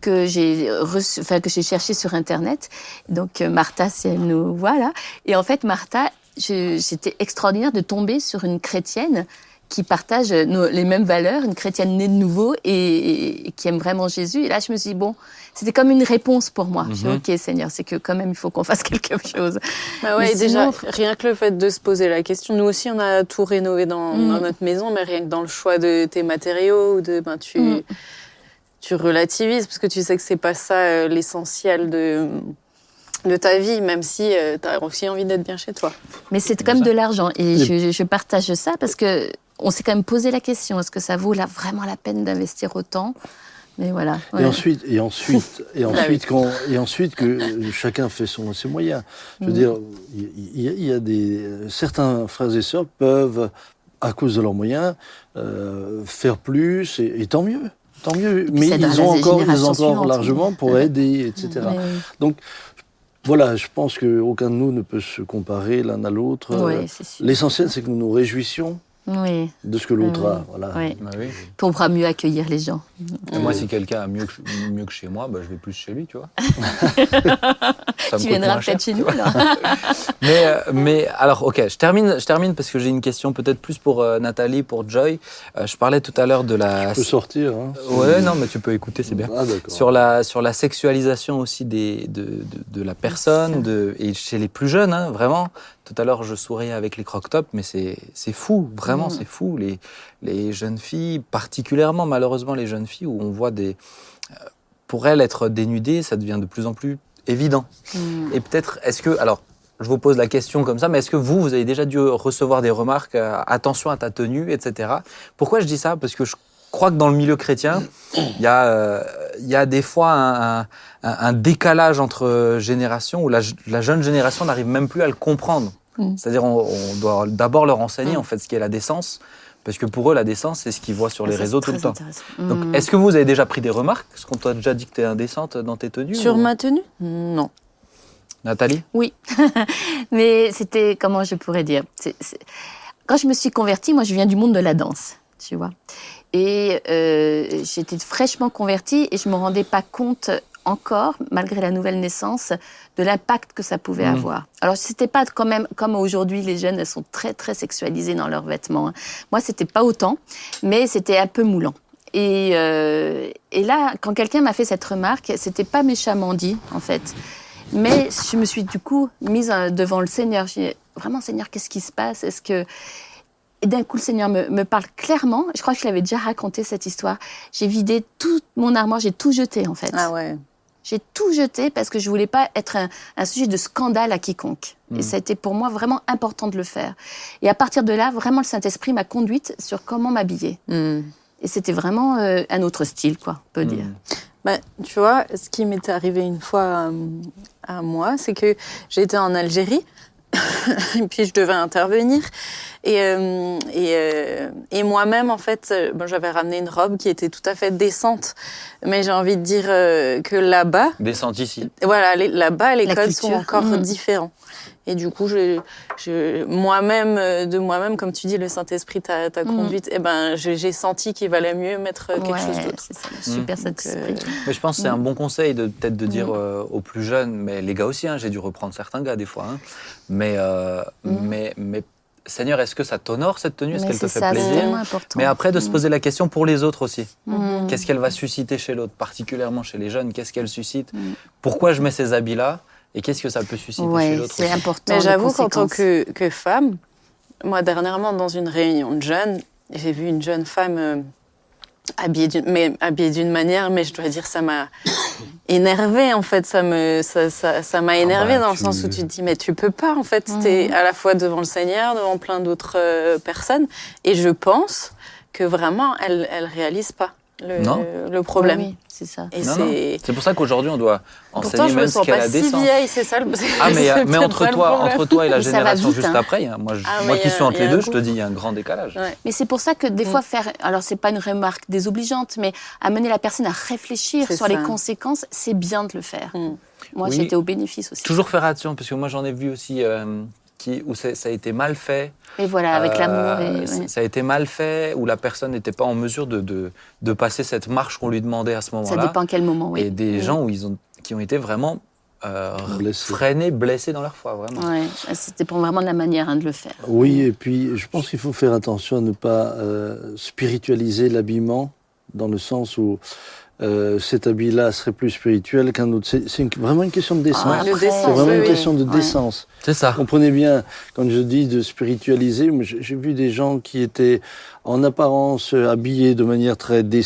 que j'ai reçu, enfin que j'ai cherché sur internet. Donc euh, Martha, si elle nous voit là. Et en fait, Martha, je- c'était extraordinaire de tomber sur une chrétienne qui partage nos- les mêmes valeurs, une chrétienne née de nouveau et, et qui aime vraiment Jésus. Et là, je me suis dit, bon, c'était comme une réponse pour moi. Je Mhm. dis, ok, Seigneur, c'est que quand même, il faut qu'on fasse [LAUGHS] quelque chose. Bah ouais, déjà, rien que le fait de se poser la question, nous aussi, on a tout rénové dans, Mm. dans notre maison, mais rien que dans le choix de tes matériaux, ou de, ben, tu, Mm. Tu relativises, parce que tu sais que c'est pas ça euh, l'essentiel de, de ta vie, même si tu as aussi envie d'être bien chez toi. Mais c'est comme ça. de l'argent. Et je, je partage ça parce que on s'est quand même posé la question est-ce que ça vaut là, vraiment la peine d'investir autant? Mais voilà. Et ensuite, et ensuite, [LAUGHS] et oui. ensuite, qu'on- et ensuite que euh, chacun fait son, ses moyens. Je veux Mm. dire, il y, a- il y a des certains frères et sœurs peuvent, à cause de leurs moyens, euh, faire plus, et, et tant mieux, tant mieux. Mais ils ont encore, ils ont encore largement pour aider, etc. Mais. Donc, voilà, je pense qu'aucun de nous ne peut se comparer l'un à l'autre. L'essentiel, c'est que nous nous réjouissions Oui, de ce que l'autre Oui. a. Voilà. oui. Bah oui. Pour pouvoir mieux accueillir les gens. Et moi, si quelqu'un a mieux que, mieux que chez moi, bah, je vais plus chez lui, tu vois. [LAUGHS] Ça me Tu viendras peut-être chez tu nous. alors. [LAUGHS] Mais, euh, mais alors, ok, je termine, je termine parce que j'ai une question peut-être plus pour euh, Nathalie, pour Joy. Euh, je parlais tout à l'heure de la. Je peux sortir. Hein. Ouais, non, mais tu peux écouter, c'est bien. Ah, d'accord. Sur la, sur la sexualisation aussi des, de, de, de la personne, de, et chez les plus jeunes, hein, vraiment. Tout à l'heure, je souriais avec les croque-tops, mais c'est fou, vraiment, Mm. c'est fou. Les, les jeunes filles, particulièrement malheureusement les jeunes filles, où on voit des. euh, Pour elles, être dénudées, ça devient de plus en plus évident. Mm. Et peut-être, est-ce que. Alors, je vous pose la question comme ça, mais est-ce que vous, vous avez déjà dû recevoir des remarques, euh, attention à ta tenue, etc. Pourquoi je dis ça? Parce que je crois que dans le milieu chrétien, il y, a, euh, il y a des fois un, un- un décalage entre générations où la, la jeune génération n'arrive même plus à le comprendre. Mm. C'est-à-dire, on, on doit d'abord leur enseigner Mm. en fait ce qu'est la décence, parce que pour eux, la décence, c'est ce qu'ils voient sur les réseaux tout le temps. Donc, Mm. est-ce que vous avez déjà pris des remarques? Est-ce qu'on t'a déjà dit que tu es indécente dans tes tenues Sur ou- ma tenue? Non. Nathalie? Oui, [LAUGHS] mais c'était, comment je pourrais dire? Quand je me suis convertie, moi je viens du monde de la danse, tu vois. Et euh, j'étais fraîchement convertie et je ne me rendais pas compte encore, malgré la nouvelle naissance, de l'impact que ça pouvait Mhm. avoir. Alors, c'était pas quand même comme aujourd'hui, les jeunes, elles sont très, très sexualisées dans leurs vêtements. hein. Moi, c'était pas autant, mais c'était un peu moulant. Et, euh, et là, quand quelqu'un m'a fait cette remarque, c'était pas méchamment dit, en fait. Mais je me suis du coup mise euh, devant le Seigneur. J'ai dit, vraiment, Seigneur, qu'est-ce qui se passe? Est-ce que et d'un coup, le Seigneur me, me parle clairement. Je crois que je l'avais déjà raconté cette histoire. J'ai vidé toute mon armoire, j'ai tout jeté en fait. Ah ouais. J'ai tout jeté parce que je voulais pas être un, un sujet de scandale à quiconque. Et ça a été pour moi vraiment important de le faire. Et à partir de là, vraiment, le Saint-Esprit m'a conduite sur comment m'habiller. Hmm. Et c'était vraiment euh, un autre style, quoi, on peut dire. Mm. Bah, tu vois, ce qui m'était arrivé une fois euh, à moi, c'est que j'étais en Algérie [LAUGHS] et puis je devais intervenir. Et, euh, et, euh, et moi-même, en fait, euh, bon, j'avais ramené une robe qui était tout à fait décente. Mais j'ai envie de dire euh, que là-bas, Descente ici. voilà, là-bas, les La codes sont encore Mhm. différents. Et du coup, je, je, moi-même, euh, de moi-même, comme tu dis, le Saint-Esprit t'a t'a Mhm. conduite, eh ben, j'ai j'ai senti qu'il valait mieux mettre euh, quelque Ouais, chose d'autre. c'est super Mm. Saint-Esprit. Donc, Mais je pense que c'est un bon conseil de peut-être de dire euh, aux plus jeunes, mais les gars aussi, hein, j'ai dû reprendre certains gars des fois. hein. mais, euh, mais, mais Seigneur, est-ce que ça t'honore cette tenue? Est-ce Mais qu'elle te fait ça, c'est plaisir? tellement important. Mais après, de se poser la question pour les autres aussi. Mhm. Qu'est-ce qu'elle va susciter chez l'autre, particulièrement chez les jeunes? Qu'est-ce qu'elle suscite? Pourquoi je mets ces habits-là? Et qu'est-ce que ça peut susciter chez Ouais, l'autre c'est important. Mais j'avoue qu'en tant que, que femme, moi dernièrement dans une réunion de jeunes, j'ai vu une jeune femme euh, habillée d'une mais habillée d'une manière, mais je dois dire ça m'a [COUGHS] énervée en fait, ça me ça ça, ça m'a énervée bah, dans le tu- sens où tu te dis mais tu peux pas en fait, Mhm. t'es à la fois devant le Seigneur, devant plein d'autres euh, personnes, et je pense que vraiment elle elle réalise pas le, Non. le problème. Oui, oui, c'est ça. Et Non, non. c'est C'est pour ça qu'aujourd'hui, on doit pourtant enseigner me même ce qu'est la si décence. vieille, c'est ça le Ah, mais, il y a- c'est mais entre toi, entre toi et la [LAUGHS] génération vite, juste hein. après, hein, moi, je- Ah, moi qui a- suis entre les deux, je te dis, il y a un grand décalage. Ouais. Mais c'est pour ça que des Mm. fois faire, alors c'est pas une remarque désobligeante, mais amener la personne à réfléchir C'est sur les conséquences, c'est bien de le faire. Mm. Moi, Oui. j'étais au bénéfice aussi. Toujours faire attention, parce que moi j'en ai vu aussi euh, qui, où ça a été mal fait. Et voilà, avec Euh, l'amour. et- ça- ouais. Ça a été mal fait, où la personne n'était pas en mesure de, de, de passer cette marche qu'on lui demandait à ce Ça moment-là. dépend à quel moment, oui. Et des gens où ils ont, qui ont été vraiment euh, Blessés. freinés, blessés dans leur foi, vraiment. Ouais, c'était pour vraiment de la manière hein, de le faire. Oui, et puis je pense qu'il faut faire attention à ne pas euh, spiritualiser l'habillement, dans le sens où euh, cet habit-là serait plus spirituel qu'un autre. C'est vraiment une question de décence. Ah, c'est vraiment oui, une oui. question de Ouais. décence. C'est ça. Comprenez bien, quand je dis de spiritualiser, moi, j'ai vu des gens qui étaient en apparence habillés de manière très, dé-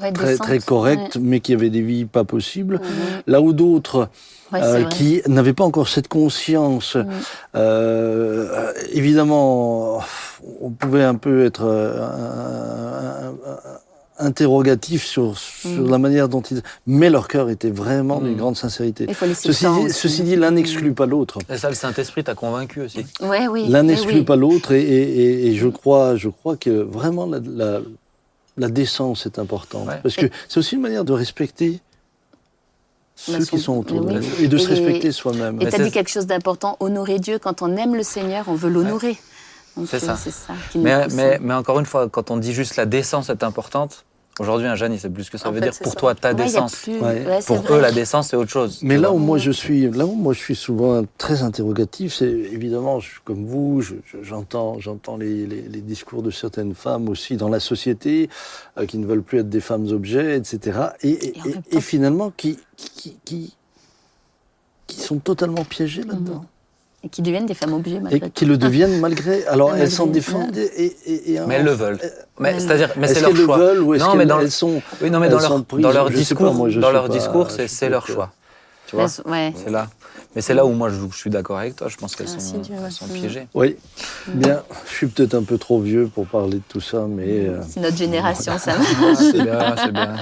Ouais, très, correcte, mais qui avaient des vies pas possibles. ouais. Là où d'autres Ouais, euh, qui n'avaient pas encore cette conscience. Euh, euh, évidemment, on pouvait un peu être euh, un- un- un- interrogatif sur, sur Mm. la manière dont ils... Mais leur cœur était vraiment d'une Mm. grande sincérité. Il faut Ceci dit, ceci dit, l'un n'exclut pas l'autre. Et ça, le Saint-Esprit t'a convaincu aussi. Ouais, oui. L'un eh n'exclut oui. pas l'autre et, et- et- et je crois, je crois que vraiment la, la- la décence est importante. Ouais. Parce que c'est aussi une manière de respecter ceux Bah, son- qui sont autour oui. de nous et de se respecter soi-même. Et tu as dit quelque chose d'important, honorer Dieu. Quand on aime le Seigneur, on veut l'honorer. C'est euh, ça. C'est ça nous Mais, mais, mais encore une fois, quand on dit juste la décence est importante, aujourd'hui, un jeune, il sait plus ce que ça En veut fait, dire. Pour ça. toi, ta Ouais, décence. plus- Ouais. ouais, c'est Pour vrai. eux, la décence, c'est autre chose. Mais là où moi je suis, là où moi je suis souvent très interrogatif, c'est évidemment, je suis comme vous, je- je- j'entends, j'entends les, les- les discours de certaines femmes aussi dans la société euh, qui ne veulent plus être des femmes objets, etc. Et, finalement qui, qui, qui, qui sont totalement piégées là-dedans. Et qui deviennent des femmes objets malgré Et qui le deviennent malgré. [LAUGHS] Alors elles s'en défendent et, et- et- Mais elles le veulent. Mais c'est-à-dire, mais Est-ce c'est leur qu'elles le choix. veulent ou est-ce Non, mais qu'elles dans le- elles sont Oui, non, mais dans leur, prises, dans leur pas, discours, moi, dans leur pas, discours, c'est leur choix. Tu vois, ouais. c'est là. Mais c'est là où moi je, je suis d'accord avec toi. Je pense qu'elles Ah, sont, si, tu vois. elles sont Mm. piégées. Oui, bien. Je suis peut-être un peu trop vieux pour parler de tout ça, mais euh, C'est notre génération, ça. Ah, c'est bien, c'est bien.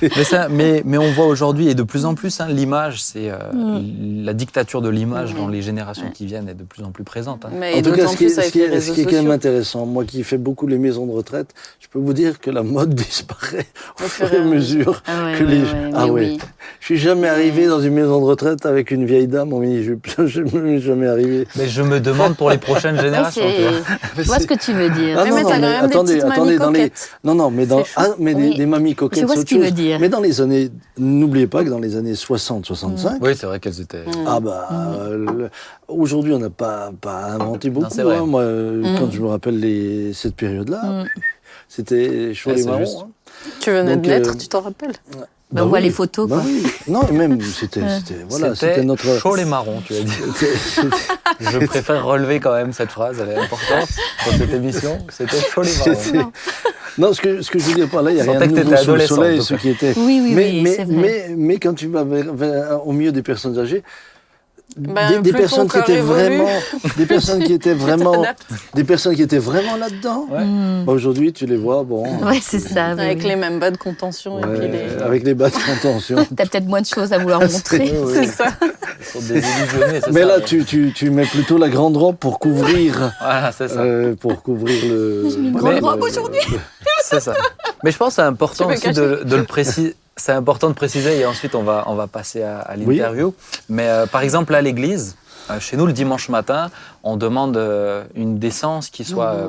[LAUGHS] Mais, ça- mais, mais on voit aujourd'hui, et de plus en plus, hein, l'image, c'est euh, Mm. la dictature de l'image dans les générations qui viennent est de plus en plus présente. hein. Mais en tout cas, ce qui, est, ce qui est- ce réseaux qui est quand même intéressant, moi qui fais beaucoup les maisons de retraite, je peux vous dire que la mode [LAUGHS] disparaît au fur et à mesure Ah ouais, que ouais, les. ouais, ah ouais. oui. Je suis jamais arrivé dans une maison de retraite avec une vieille dame mini-jupe. [LAUGHS] Je ne suis jamais arrivé. Mais je me demande pour les prochaines [LAUGHS] générations. tu vois. Je vois ce que tu veux dire. Ah non, mais non, attendez, attendez, dans les, non, non, mais dans, ah, mais des, Oui. des mamies coquettes, Je vois c'est ce qu'il veut dire. Mais dans les années, n'oubliez pas que dans les années 60, 65, Oui, c'est vrai qu'elles étaient. ah bah, le- aujourd'hui on n'a pas, pas inventé beaucoup. hein. Moi, euh, Mm. quand je me rappelle les, cette période-là, Mm. c'était chaud les marrons. juste. hein. Tu venais Donc, de naître, euh, tu t'en rappelles? Bah, on voit les photos, Bah quoi. oui. Non, et même, c'était, c'était, voilà, c'était notre. chaud les marrons, tu as dit. [LAUGHS] c'était- c'était- Je préfère relever quand même cette phrase, elle est importante pour cette émission. C'était chaud les marrons. c'était- Non, ce que, ce que je veux dire par là, il n'y a rien de que nouveau sous le soleil, ce qui était. Oui, oui, mais, oui, mais, c'est vrai. mais, mais quand tu vas vers- vers- au milieu des personnes âgées, Ben, des, des personnes vraiment, des personnes qui étaient [LAUGHS] vraiment, des personnes qui étaient vraiment là-dedans. Ouais. Bah, Aujourd'hui, tu les vois, bon, [LAUGHS] Ouais, c'est ça. oui, Avec oui. les mêmes bas de contention et ouais, puis les... avec les bas de contention. [LAUGHS] T'as peut-être moins de choses à vouloir montrer. C'est ça. Mais ça, là, tu, tu, tu mets plutôt la grande robe pour couvrir, Voilà, c'est ça. euh, pour couvrir le. Une grande robe aujourd'hui. C'est ça. Mais je pense que c'est important aussi de, de le préciser. C'est important de préciser et ensuite on va, on va passer à, à l'interview. Mais euh, par exemple, à l'église, euh, chez nous, le dimanche matin, on demande euh, une décence qui soit, euh,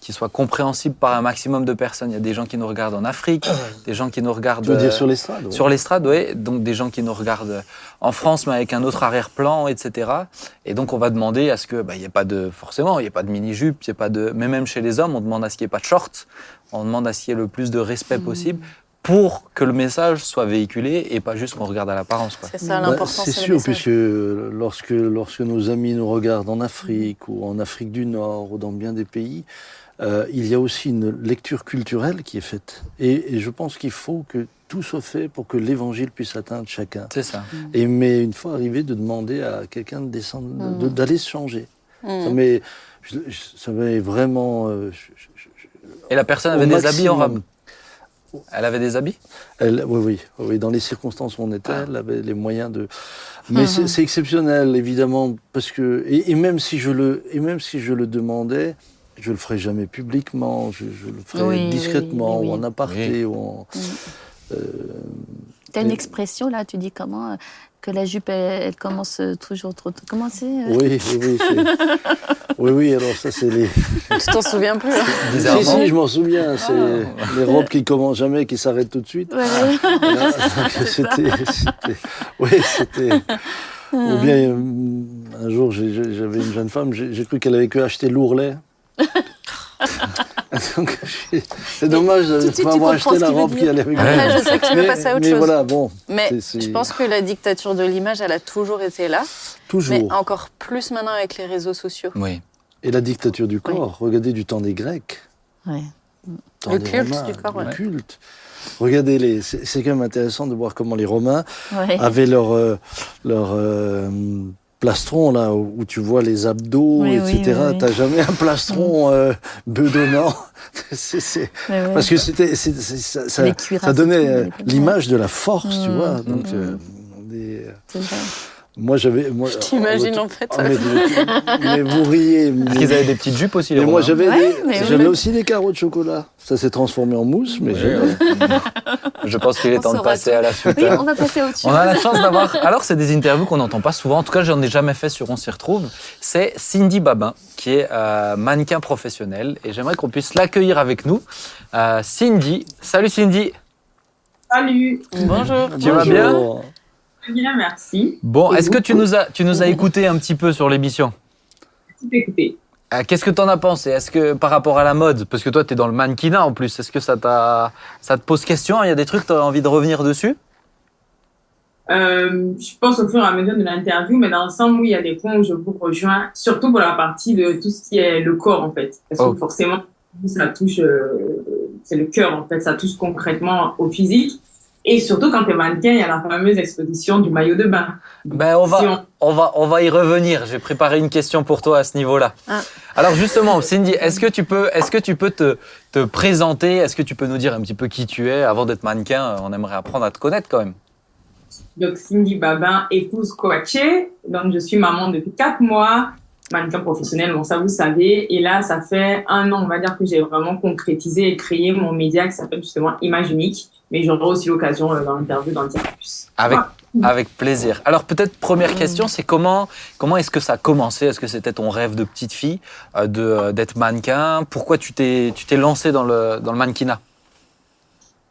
qui soit compréhensible par un maximum de personnes. Il y a des gens qui nous regardent en Afrique, [COUGHS] des gens qui nous regardent Tu veux dire sur l'estrade ouais. sur l'estrade, oui. Donc des gens qui nous regardent en France, mais avec un autre arrière-plan, etc. Et donc on va demander à ce que, bah, il y ait pas de, forcément, il n'y ait pas de mini-jupe, il y ait pas de, mais même chez les hommes, on demande à ce qu'il n'y ait pas de short. On demande à ce qu'il y ait le plus de respect possible pour que le message soit véhiculé et pas juste qu'on regarde à l'apparence. quoi. C'est ça Bah, l'important. c'est sûr, puisque lorsque, lorsque nos amis nous regardent en Afrique ou en Afrique du Nord ou dans bien des pays, euh, il y a aussi une lecture culturelle qui est faite. Et, et je pense qu'il faut que tout soit fait pour que l'évangile puisse atteindre chacun. C'est ça. Et mais une fois arrivé, de demander à quelqu'un de descendre, de- d'aller se changer. Mm. Ça m'est, vraiment. euh, je- je- je- Et la personne avait des habits en maximum. Elle avait des habits? Elle, oui, oui, oui, dans les circonstances où on était, elle avait les moyens de. Mais c'est- c'est exceptionnel, évidemment, parce que et, et même si je le et même si je le demandais, je le ferais jamais publiquement. Je, je le ferais Oui, discrètement oui, ou en aparté ou en. T'as une expression là, tu dis comment euh, que la jupe elle, elle commence euh, toujours trop tôt. Comment c'est euh Oui, oui, oui. [LAUGHS] oui, oui. Alors ça, c'est les. Tu t'en souviens plus. hein Si, Bizarrement. si, je m'en souviens. C'est les robes qui commencent jamais, qui s'arrêtent tout de suite. Ouais. [LAUGHS] C'était, c'était, oui, c'était. [LAUGHS] Ou bien euh, un jour, j'avais une jeune femme, j'ai j'ai cru qu'elle avait que acheté l'ourlet. [LAUGHS] C'est dommage de ne pas avoir acheté la robe qui allait avec elle. je sais que tu veux Mais, passer à autre mais chose. voilà, bon, Mais c'est- c'est- je pense que la dictature de l'image, elle a toujours été là, toujours. mais encore plus maintenant avec les réseaux sociaux. Oui. Et la dictature du corps, regardez du temps des Grecs. Ouais. temps Le des culte Romains, du corps, le ouais. culte. Regardez, les, c'est c'est quand même intéressant de voir comment les Romains Ouais. avaient leur, euh, leur euh, plastron, là, où, tu vois les abdos, Oui, etc. oui, oui. T'as jamais un plastron euh, bedonnant? [LAUGHS] Parce que c'était, ça, donnait euh, l'image de la force, tu Mm, vois. mm, Donc, mm. euh, des- vrai. Moi, j'avais. Je t'imagine oh, en fait. oh, mais, mais vous riez. [LAUGHS] Parce qu'ils avaient des petites jupes aussi, les mais moi, j'avais Ouais, des- aussi des carreaux de chocolat. Ça s'est transformé en mousse, mais Ouais. [LAUGHS] Je pense qu'il est On temps de passer tout. à la suite. Oui, on va passer chose. On a la chance d'avoir. Alors, c'est des interviews qu'on n'entend pas souvent. En tout cas, j'en ai jamais fait sur On s'y retrouve. C'est Cindy Babin, qui est euh, mannequin professionnel. Et j'aimerais qu'on puisse l'accueillir avec nous. Euh, Cindy. Salut Cindy. Salut, Bonjour. Tu vas bien? Bonjour. Bien, merci. Bon, est-ce que tu nous as, tu nous as écouté un petit peu sur l'émission? Tout écouté. Euh, Qu'est-ce que tu en as pensé? Est-ce que par rapport à la mode, parce que toi, tu es dans le mannequinat en plus, est-ce que ça, t'a- ça te pose question? Il y a des trucs, tu as envie de revenir dessus? Euh, je pense au fur et à mesure de l'interview, mais dans l'ensemble, oui, il y a des points où je vous rejoins, surtout pour la partie de tout ce qui est le corps, en fait. Parce Oh. que forcément, ça touche, euh, c'est le cœur, en fait, ça touche concrètement au physique. Et surtout, quand t'es mannequin, il y a la fameuse exposition du maillot de bain. Ben, on va, Si on- on va, on va y revenir. J'ai préparé une question pour toi à ce niveau-là. Ah. Alors justement, Cindy, est-ce que tu peux, est-ce que tu peux te, te présenter? Est-ce que tu peux nous dire un petit peu qui tu es? Avant d'être mannequin On aimerait apprendre à te connaître quand même. Donc, Cindy Babin, épouse Koaché. Donc, je suis maman depuis quatre mois, mannequin professionnel, bon, ça vous savez. Et là, ça fait un an, on va dire, que j'ai vraiment concrétisé et créé mon média qui s'appelle justement Image Unique. Mais j'aurai aussi l'occasion euh, dans l'interview d'en dire plus. Avec, Voilà. avec plaisir. Alors peut-être première question, c'est comment, comment est-ce que ça a commencé? Est-ce que c'était ton rêve de petite fille euh, de euh, d'être mannequin? Pourquoi tu t'es, tu t'es lancé dans le, dans le mannequinat?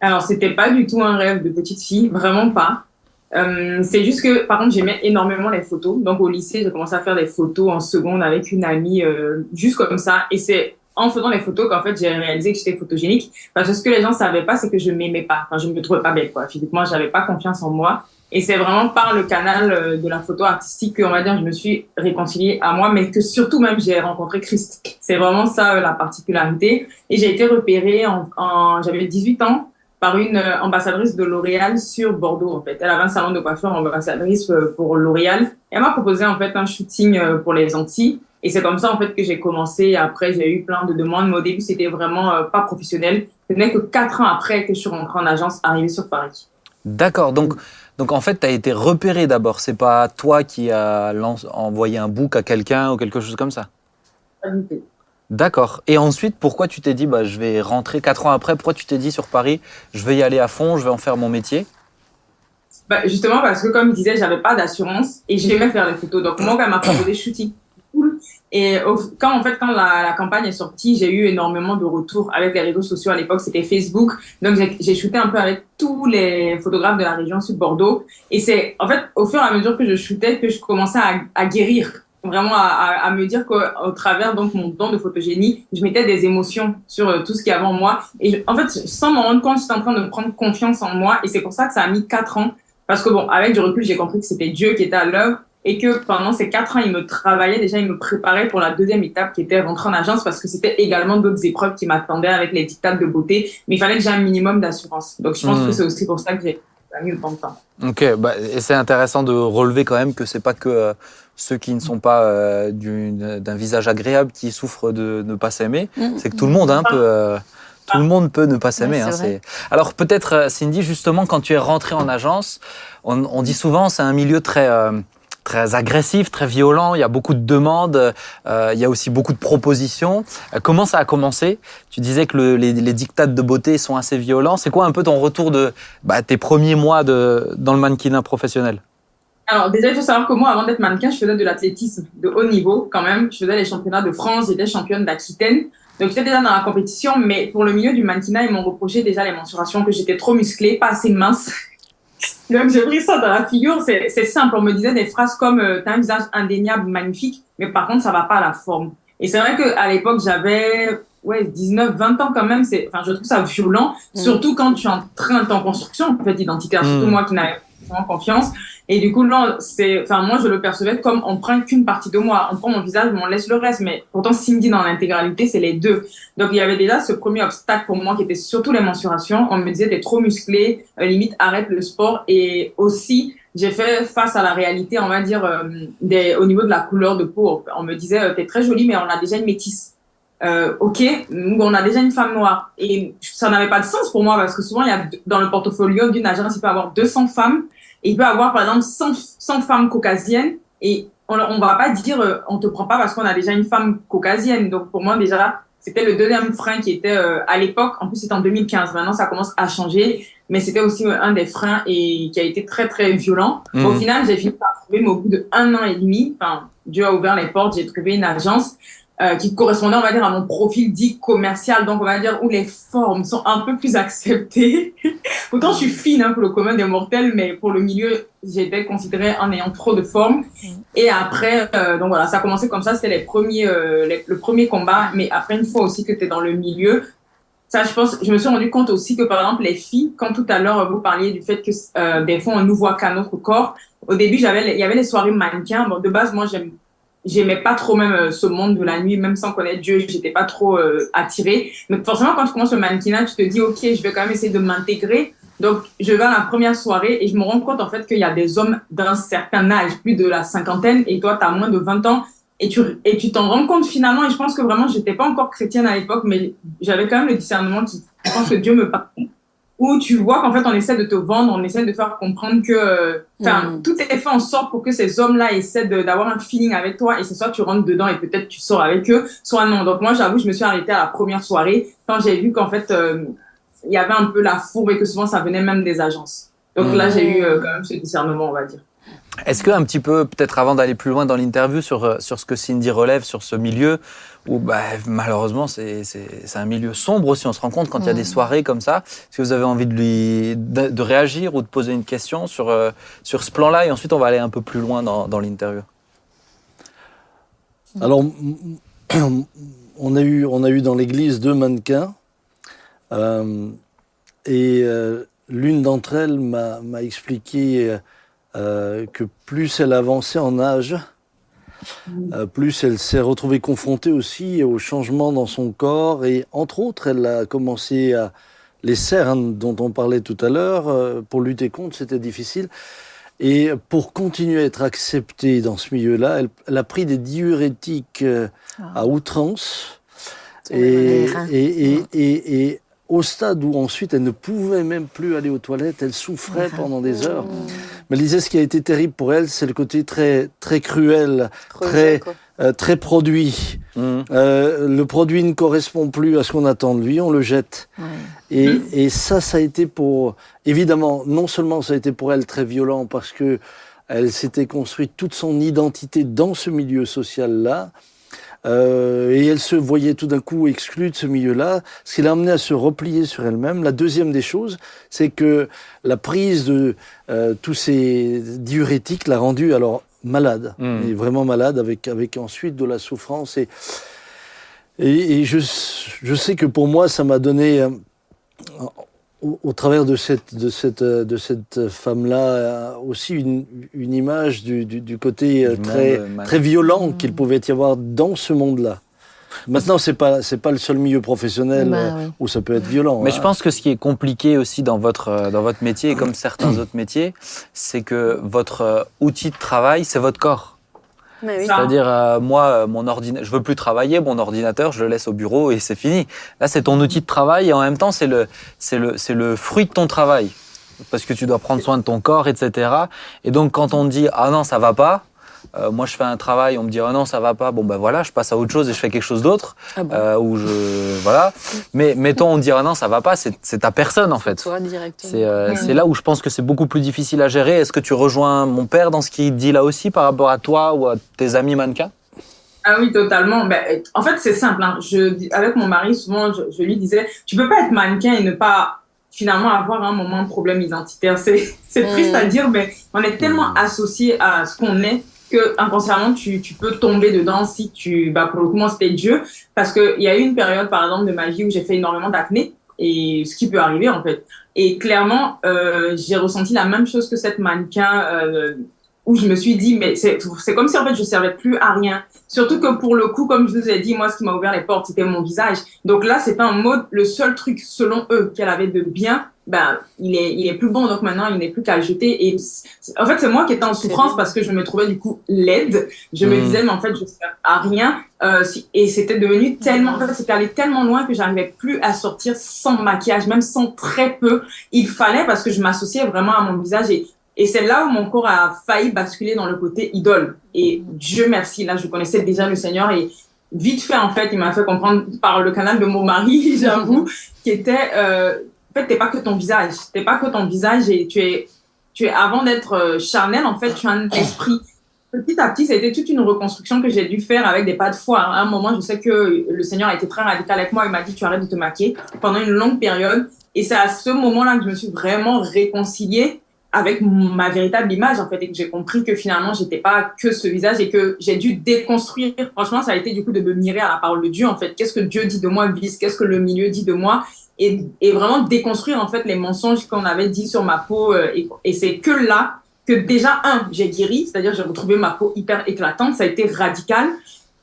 Alors, c'était pas du tout un rêve de petite fille, vraiment pas. Euh, c'est juste que, par contre, j'aimais énormément les photos. Donc, au lycée, j'ai commencé à faire des photos en seconde avec une amie, euh, juste comme ça. Et c'est en faisant les photos qu'en fait, j'ai réalisé que j'étais photogénique. Parce que ce que les gens savaient pas, c'est que je m'aimais pas. Enfin, je me trouvais pas belle, quoi. Physiquement, j'avais pas confiance en moi. Et c'est vraiment par le canal euh, de la photo artistique que, on va dire, je me suis réconciliée à moi, mais que surtout même, j'ai rencontré Christ. C'est vraiment ça, euh, la particularité. Et j'ai été repérée en, en j'avais 18 ans par une euh, ambassadrice de L'Oréal sur Bordeaux, en fait. Elle avait un salon de coiffure ambassadrice pour L'Oréal. Elle m'a proposé, en fait, un shooting pour les Antilles. Et c'est comme ça, en fait, que j'ai commencé. Après, j'ai eu plein de demandes, mais au début, c'était vraiment euh, pas professionnel. Ce n'est que quatre ans après que je suis rentrée en agence, arrivée sur Paris. D'accord. Donc, donc en fait, tu as été repéré d'abord. C'est pas toi qui as envoyé un book à quelqu'un ou quelque chose comme ça? Pas du tout. D'accord. Et ensuite, pourquoi tu t'es dit, bah, je vais rentrer quatre ans après? Pourquoi tu t'es dit sur Paris, je vais y aller à fond, je vais en faire mon métier? Bah, justement parce que comme je disais, j'avais pas d'assurance et j'aimais faire des photos. Donc moi, quand elle m'a proposé shooting. Et quand en fait quand la, campagne est sortie, j'ai eu énormément de retours avec les réseaux sociaux. À l'époque, c'était Facebook. Donc j'ai- shooté un peu avec tous les photographes de la région sud Bordeaux. Et c'est en fait au fur et à mesure que je shootais que je commençais à, guérir. Vraiment à, me dire qu'au travers donc mon don de photogénie, je mettais des émotions sur euh, tout ce qu'il y avait en moi. Et en fait, sans m'en rendre compte, j'étais en train de prendre confiance en moi. Et c'est pour ça que ça a mis quatre ans parce que bon, avec du recul, j'ai compris que c'était Dieu qui était à l'œuvre et que pendant ces quatre ans, il me travaillait déjà, il me préparait pour la deuxième étape qui était rentrer en agence parce que c'était également d'autres épreuves qui m'attendaient avec les dictats de beauté. Mais il fallait que j'ai un minimum d'assurance. Donc je pense Mhm. que c'est aussi pour ça que j'ai mis autant de temps. Ok, bah, et c'est intéressant de relever quand même que c'est pas que euh, ceux qui ne sont pas euh, d'un visage agréable qui souffrent de ne pas s'aimer, Mm. c'est que tout le monde hein, peut, euh, tout le monde peut ne pas s'aimer. Hein, Alors peut-être Cindy, justement, quand tu es rentrée en agence, on, on dit souvent c'est un milieu très euh, très agressif, très violent. Il y a beaucoup de demandes, euh, il y a aussi beaucoup de propositions. Euh, comment ça a commencé? Tu disais que le- les, les dictats de beauté sont assez violents. C'est quoi un peu ton retour de bah, tes premiers mois dans le mannequinat professionnel? Alors déjà, il faut savoir que moi, avant d'être mannequin, je faisais de l'athlétisme de haut niveau quand même. Je faisais les championnats de France, j'étais championne d'Aquitaine. Donc j'étais déjà dans la compétition, mais pour le milieu du mannequinat, ils m'ont reproché déjà les mensurations, que j'étais trop musclée, pas assez mince. Donc j'ai pris ça dans la figure. C'est simple, on me disait des phrases comme euh, « t'as un visage indéniable, magnifique, mais par contre, ça va pas à la forme ». Et c'est vrai qu'à l'époque, j'avais ouais, 19, 20 ans quand même. C'est, enfin, je trouve ça violent, Mm. surtout quand tu es en train, t'es en construction, en fait, identitaire. Surtout Mm. moi qui n'avais pas vraiment confiance. Et du coup, là, c'est, enfin, moi, je le percevais comme on prend qu'une partie de moi. On prend mon visage, mais on laisse le reste. Mais pourtant, Cindy, dans l'intégralité, c'est les deux. Donc, il y avait déjà ce premier obstacle pour moi qui était surtout les mensurations. On me disait, t'es trop musclé, euh, limite, arrête le sport. Et aussi, j'ai fait face à la réalité, on va dire, euh, au niveau de la couleur de peau. On me disait, euh, t'es très jolie, mais on a déjà une métisse. Euh, ok, on a déjà une femme noire. Et ça n'avait pas de sens pour moi parce que souvent, il y a, dans le portfolio d'une agence, il peut y avoir 200 femmes et il peut avoir, par exemple, 100, 100 femmes caucasiennes et on, on va pas dire, euh, on te prend pas parce qu'on a déjà une femme caucasienne. Donc, pour moi, déjà, c'était le deuxième frein qui était euh, à l'époque. En plus, c'était en 2015. Maintenant, ça commence à changer. Mais c'était aussi un des freins et qui a été très, très violent. Mhm. Au final, j'ai fini par trouver, mais au bout de un an et demi, enfin, Dieu a ouvert les portes, j'ai trouvé une agence euh, qui correspondait, on va dire, à mon profil dit commercial, donc on va dire où les formes sont un peu plus acceptées. [LAUGHS] Pourtant, je suis fine hein, pour le commun des mortels, mais pour le milieu, j'étais considérée en ayant trop de formes. Et après, euh, donc voilà, ça a commencé comme ça, c'était les premiers, euh, les- le premier combat, mais après, une fois aussi que tu es dans le milieu, ça, je pense, je me suis rendu compte aussi que, par exemple, les filles, quand tout à l'heure, vous parliez du fait que des fois, on nous voit qu'à notre corps, au début, j'avais, il y avait les soirées mannequins. Bon, de base, moi, j'aime, j'aimais pas trop même euh, ce monde de la nuit, même sans connaître Dieu, j'étais pas trop euh, attirée. Mais forcément, quand tu commences le mannequinat, tu te dis, OK, je vais quand même essayer de m'intégrer. Donc, je vais à la première soirée et je me rends compte, en fait, qu'il y a des hommes d'un certain âge, plus de la cinquantaine, et toi, tu as moins de 20 ans et tu et tu t'en rends compte finalement et je pense que vraiment j'étais pas encore chrétienne à l'époque mais j'avais quand même le discernement qui je pense que Dieu me parle où tu vois qu'en fait on essaie de te vendre on essaie de faire comprendre que enfin Mm. tout est fait en sorte pour que ces hommes là essaient d'avoir un feeling avec toi et c'est soit tu rentres dedans et peut-être tu sors avec eux soit non donc moi j'avoue je me suis arrêtée à la première soirée quand j'ai vu qu'en fait euh, il y avait un peu la fourbe et que souvent ça venait même des agences donc Mm. là j'ai eu euh, quand même ce discernement on va dire Est-ce que un petit peu, peut-être avant d'aller plus loin dans l'interview sur, euh, sur ce que Cindy relève sur ce milieu, où bah, malheureusement c'est un milieu sombre aussi, on se rend compte quand il y a des soirées comme ça. Est-ce que vous avez envie de lui de, de réagir ou de poser une question sur, euh, sur ce plan-là et ensuite on va aller un peu plus loin dans, dans l'interview? Alors, [CLEARS THROAT] on a eu, on a eu dans l'église deux mannequins. euh, et euh, l'une d'entre elles m'a expliqué euh, que plus elle avançait en âge, euh, plus elle s'est retrouvée confrontée aussi aux changements dans son corps. Et entre autres, elle a commencé à. Les cernes dont on parlait tout à l'heure, euh, pour lutter contre, c'était difficile. Et pour continuer à être acceptée dans ce milieu-là, elle, elle a pris des diurétiques euh, à outrance. Sur les Et, et, et, et, et au stade où ensuite elle ne pouvait même plus aller aux toilettes, elle souffrait pendant des heures. Mais elle disait ce qui a été terrible pour elle, c'est le côté très, très cruel, très, euh, très produit. Mhm. Euh, le produit ne correspond plus à ce qu'on attend de lui, on le jette. Ouais. Et, et ça, ça a été pour, évidemment, non seulement ça a été pour elle très violent parce que elle s'était construite toute son identité dans ce milieu social-là, euh, et elle se voyait tout d'un coup exclue de ce milieu-là, ce qui l'a amené à se replier sur elle-même. La deuxième des choses, c'est que la prise de euh, tous ces diurétiques l'a rendue alors malade, et vraiment malade, avec, avec ensuite de la souffrance. Et, et, et je, je sais que pour moi, ça m'a donné, euh, au, au travers de cette, de cette, euh, de cette femme-là, euh, aussi une, une image du, du, du côté euh, Du très, très violent qu'il pouvait y avoir dans ce monde-là. Maintenant, c'est pas c'est pas le seul milieu professionnel Bah, euh, oui. où ça peut être violent. Mais hein. je pense que ce qui est compliqué aussi dans votre, dans votre métier, et comme certains autres métiers, c'est que votre outil de travail, c'est votre corps. C'est-à-dire, euh, moi, euh, mon ordinateur, je veux plus travailler, mon ordinateur, je le laisse au bureau et c'est fini. Là, c'est ton outil de travail et en même temps, c'est le, c'est le, c'est le fruit de ton travail. Parce que tu dois prendre soin de ton corps, etc. Et donc, quand on dit, ah non, ça va pas, euh, moi, je fais un travail, on me dit, ah non, ça va pas, bon, ben voilà, je passe à autre chose et je fais quelque chose d'autre. Ah bon euh, ou je, voilà. Mais mettons, on dit, ah non, ça va pas, c'est, c'est ta personne, en fait. Toi directement. C'est euh, c'est là où je pense que c'est beaucoup plus difficile à gérer. Est-ce que tu rejoins mon père dans ce qu'il dit là aussi par rapport à toi ou à tes amis mannequins Ah oui, totalement. Ben, en fait, c'est simple. hein. Je, avec mon mari, souvent, je, je lui disais, tu peux pas être mannequin et ne pas finalement avoir un moment de problème identitaire. C'est c'est Mm. triste à dire, mais on est tellement associé à ce qu'on est que inconsciemment, tu, peux tomber dedans si tu, bah, pour le coup, c'était Dieu. Parce qu'il y a eu une période, par exemple, de ma vie où j'ai fait énormément d'acné. Et ce qui peut arriver, en fait. Et clairement, euh, j'ai ressenti la même chose que cette mannequin, euh, où je me suis dit, mais c'est c'est comme si, en fait, je servais plus à rien. Surtout que pour le coup, comme je vous ai dit, moi, ce qui m'a ouvert les portes, c'était mon visage. Donc là, c'est pas un mode, le seul truc, selon eux, qu'elle avait de bien, ben, il est, il est plus bon. Donc maintenant, il n'est plus qu'à jeter. Et en fait, c'est moi qui étais en souffrance parce que je me trouvais du coup laide. Je me Mm. disais, mais en fait, je sers à rien. Euh, si- et c'était devenu tellement, en fait, c'était allé tellement loin que j'arrivais plus à sortir sans maquillage, même sans très peu. Il fallait parce que je m'associais vraiment à mon visage et et c'est là où mon corps a failli basculer dans le côté idole. Et Dieu merci, là, je connaissais déjà le Seigneur et vite fait, en fait, il m'a fait comprendre par le canal de mon mari, [LAUGHS] j'avoue, qui était, euh, en fait, t'es pas que ton visage. T'es pas que ton visage et tu es, tu es, avant d'être euh, charnel, en fait, tu as un esprit. Petit à petit, été toute une reconstruction que j'ai dû faire avec des pas de foi. À un moment, je sais que le Seigneur a été très radical avec moi. Il m'a dit, tu arrêtes de te maquiller pendant une longue période. Et c'est à ce moment-là que je me suis vraiment réconciliée avec ma véritable image en fait et que j'ai compris que finalement j'étais pas que ce visage et que j'ai dû déconstruire franchement ça a été du coup de me mirer à la parole de Dieu en fait qu'est-ce que Dieu dit de moi vise qu'est-ce que le milieu dit de moi? Et, et vraiment déconstruire en fait les mensonges qu'on avait dit sur ma peau euh, et, et c'est que là que déjà un j'ai guéri c'est-à-dire j'ai retrouvé ma peau hyper éclatante ça a été radical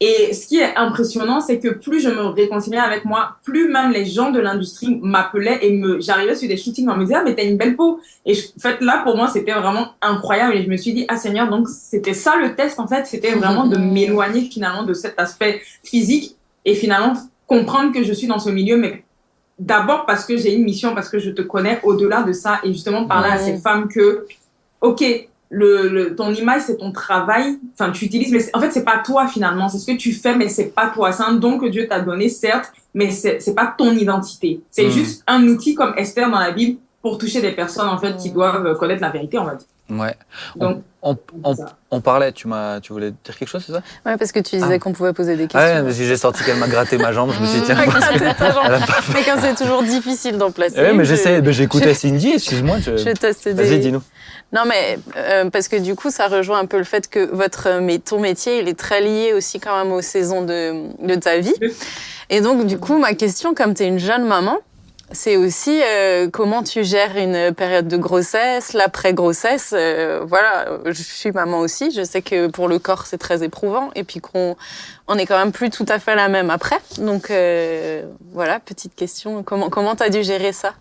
et ce qui est impressionnant, c'est que plus je me réconciliais avec moi, plus même les gens de l'industrie m'appelaient et me, j'arrivais sur des shootings, on me disait, ah, mais t'as une belle peau. Et je, en fait, là, pour moi, c'était vraiment incroyable. Et je me suis dit, ah, Seigneur, donc c'était ça le test, en fait. C'était vraiment de [LAUGHS] m'éloigner finalement de cet aspect physique et finalement comprendre que je suis dans ce milieu, mais d'abord parce que j'ai une mission, parce que je te connais au-delà de ça et justement parler à ces femmes que, OK, le, le, ton image, c'est ton travail. Enfin, tu utilises, mais en fait, c'est pas toi finalement. C'est ce que tu fais, mais c'est pas toi. C'est un don que Dieu t'a donné, certes, mais c'est pas ton identité. C'est juste un outil comme Esther dans la Bible pour toucher des personnes en fait qui doivent connaître la vérité, on va dire. Ouais. Donc, On, on, ça. on parlait, tu, m'as, tu voulais dire quelque chose, c'est ça? Ouais, parce que tu disais Ah. qu'on pouvait poser des Ah Ouais, questions. mais si j'ai senti qu'elle m'a gratté ma jambe, je me suis dit, tiens, [LAUGHS] ta jambe. pas fait. Mais quand c'est toujours difficile d'en placer. Eh, mais je- j'essaie, mais j'écoutais je- Cindy, excuse-moi. Je... Je des. Vas-y, dis-nous. Non, mais euh, parce que du coup, ça rejoint un peu le fait que votre, euh, mais ton métier, il est très lié aussi quand même aux saisons de, de ta vie. Et donc, du coup, ma question, comme tu es une jeune maman, c'est aussi euh, comment tu gères une période de grossesse, l'après-grossesse. euh, voilà, je suis maman aussi. Je sais que pour le corps, c'est très éprouvant. Et puis qu'on on est quand même plus tout à fait la même après. Donc, euh, voilà, petite question. Comment comment tu as dû gérer ça?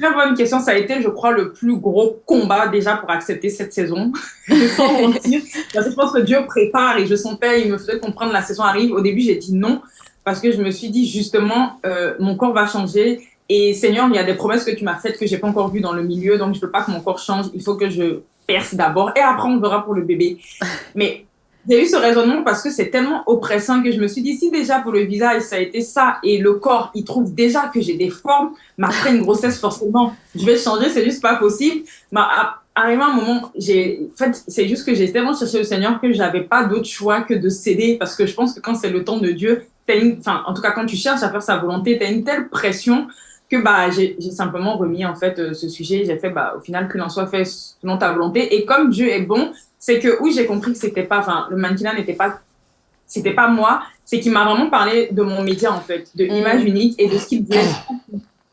Très bonne question. Ça a été, je crois, le plus gros combat déjà pour accepter cette saison. [LAUGHS] Sans [LAUGHS] mentir. Parce que je pense que Dieu prépare et je sentais, il me faisait comprendre la saison arrive. Au début, j'ai dit non parce que je me suis dit justement, euh, mon corps va changer. Et Seigneur, il y a des promesses que tu m'as faites que j'ai pas encore vues dans le milieu, donc je veux pas que mon corps change. Il faut que je perce d'abord et après on verra pour le bébé. [LAUGHS] Mais j'ai eu ce raisonnement parce que c'est tellement oppressant que je me suis dit si déjà pour le visage ça a été ça et le corps il trouve déjà que j'ai des formes, mais [LAUGHS] après une grossesse forcément je vais changer, c'est juste pas possible. Mais à- arrivé un moment, j'ai, en fait, c'est juste que j'ai tellement cherché le Seigneur que j'avais pas d'autre choix que de céder parce que je pense que quand c'est le temps de Dieu, une, enfin, en tout cas, quand tu cherches à faire sa volonté, t'as une telle pression que, bah, j'ai, simplement remis, en fait, euh, ce sujet. J'ai fait, bah, au final, qu'il en soit fait selon ta volonté. Et comme Dieu est bon, c'est que, oui, j'ai compris que c'était pas, enfin, le mannequinat n'était pas, c'était pas moi, c'est qu'il m'a vraiment parlé de mon média, en fait, de l'image unique et de ce qu'il voulait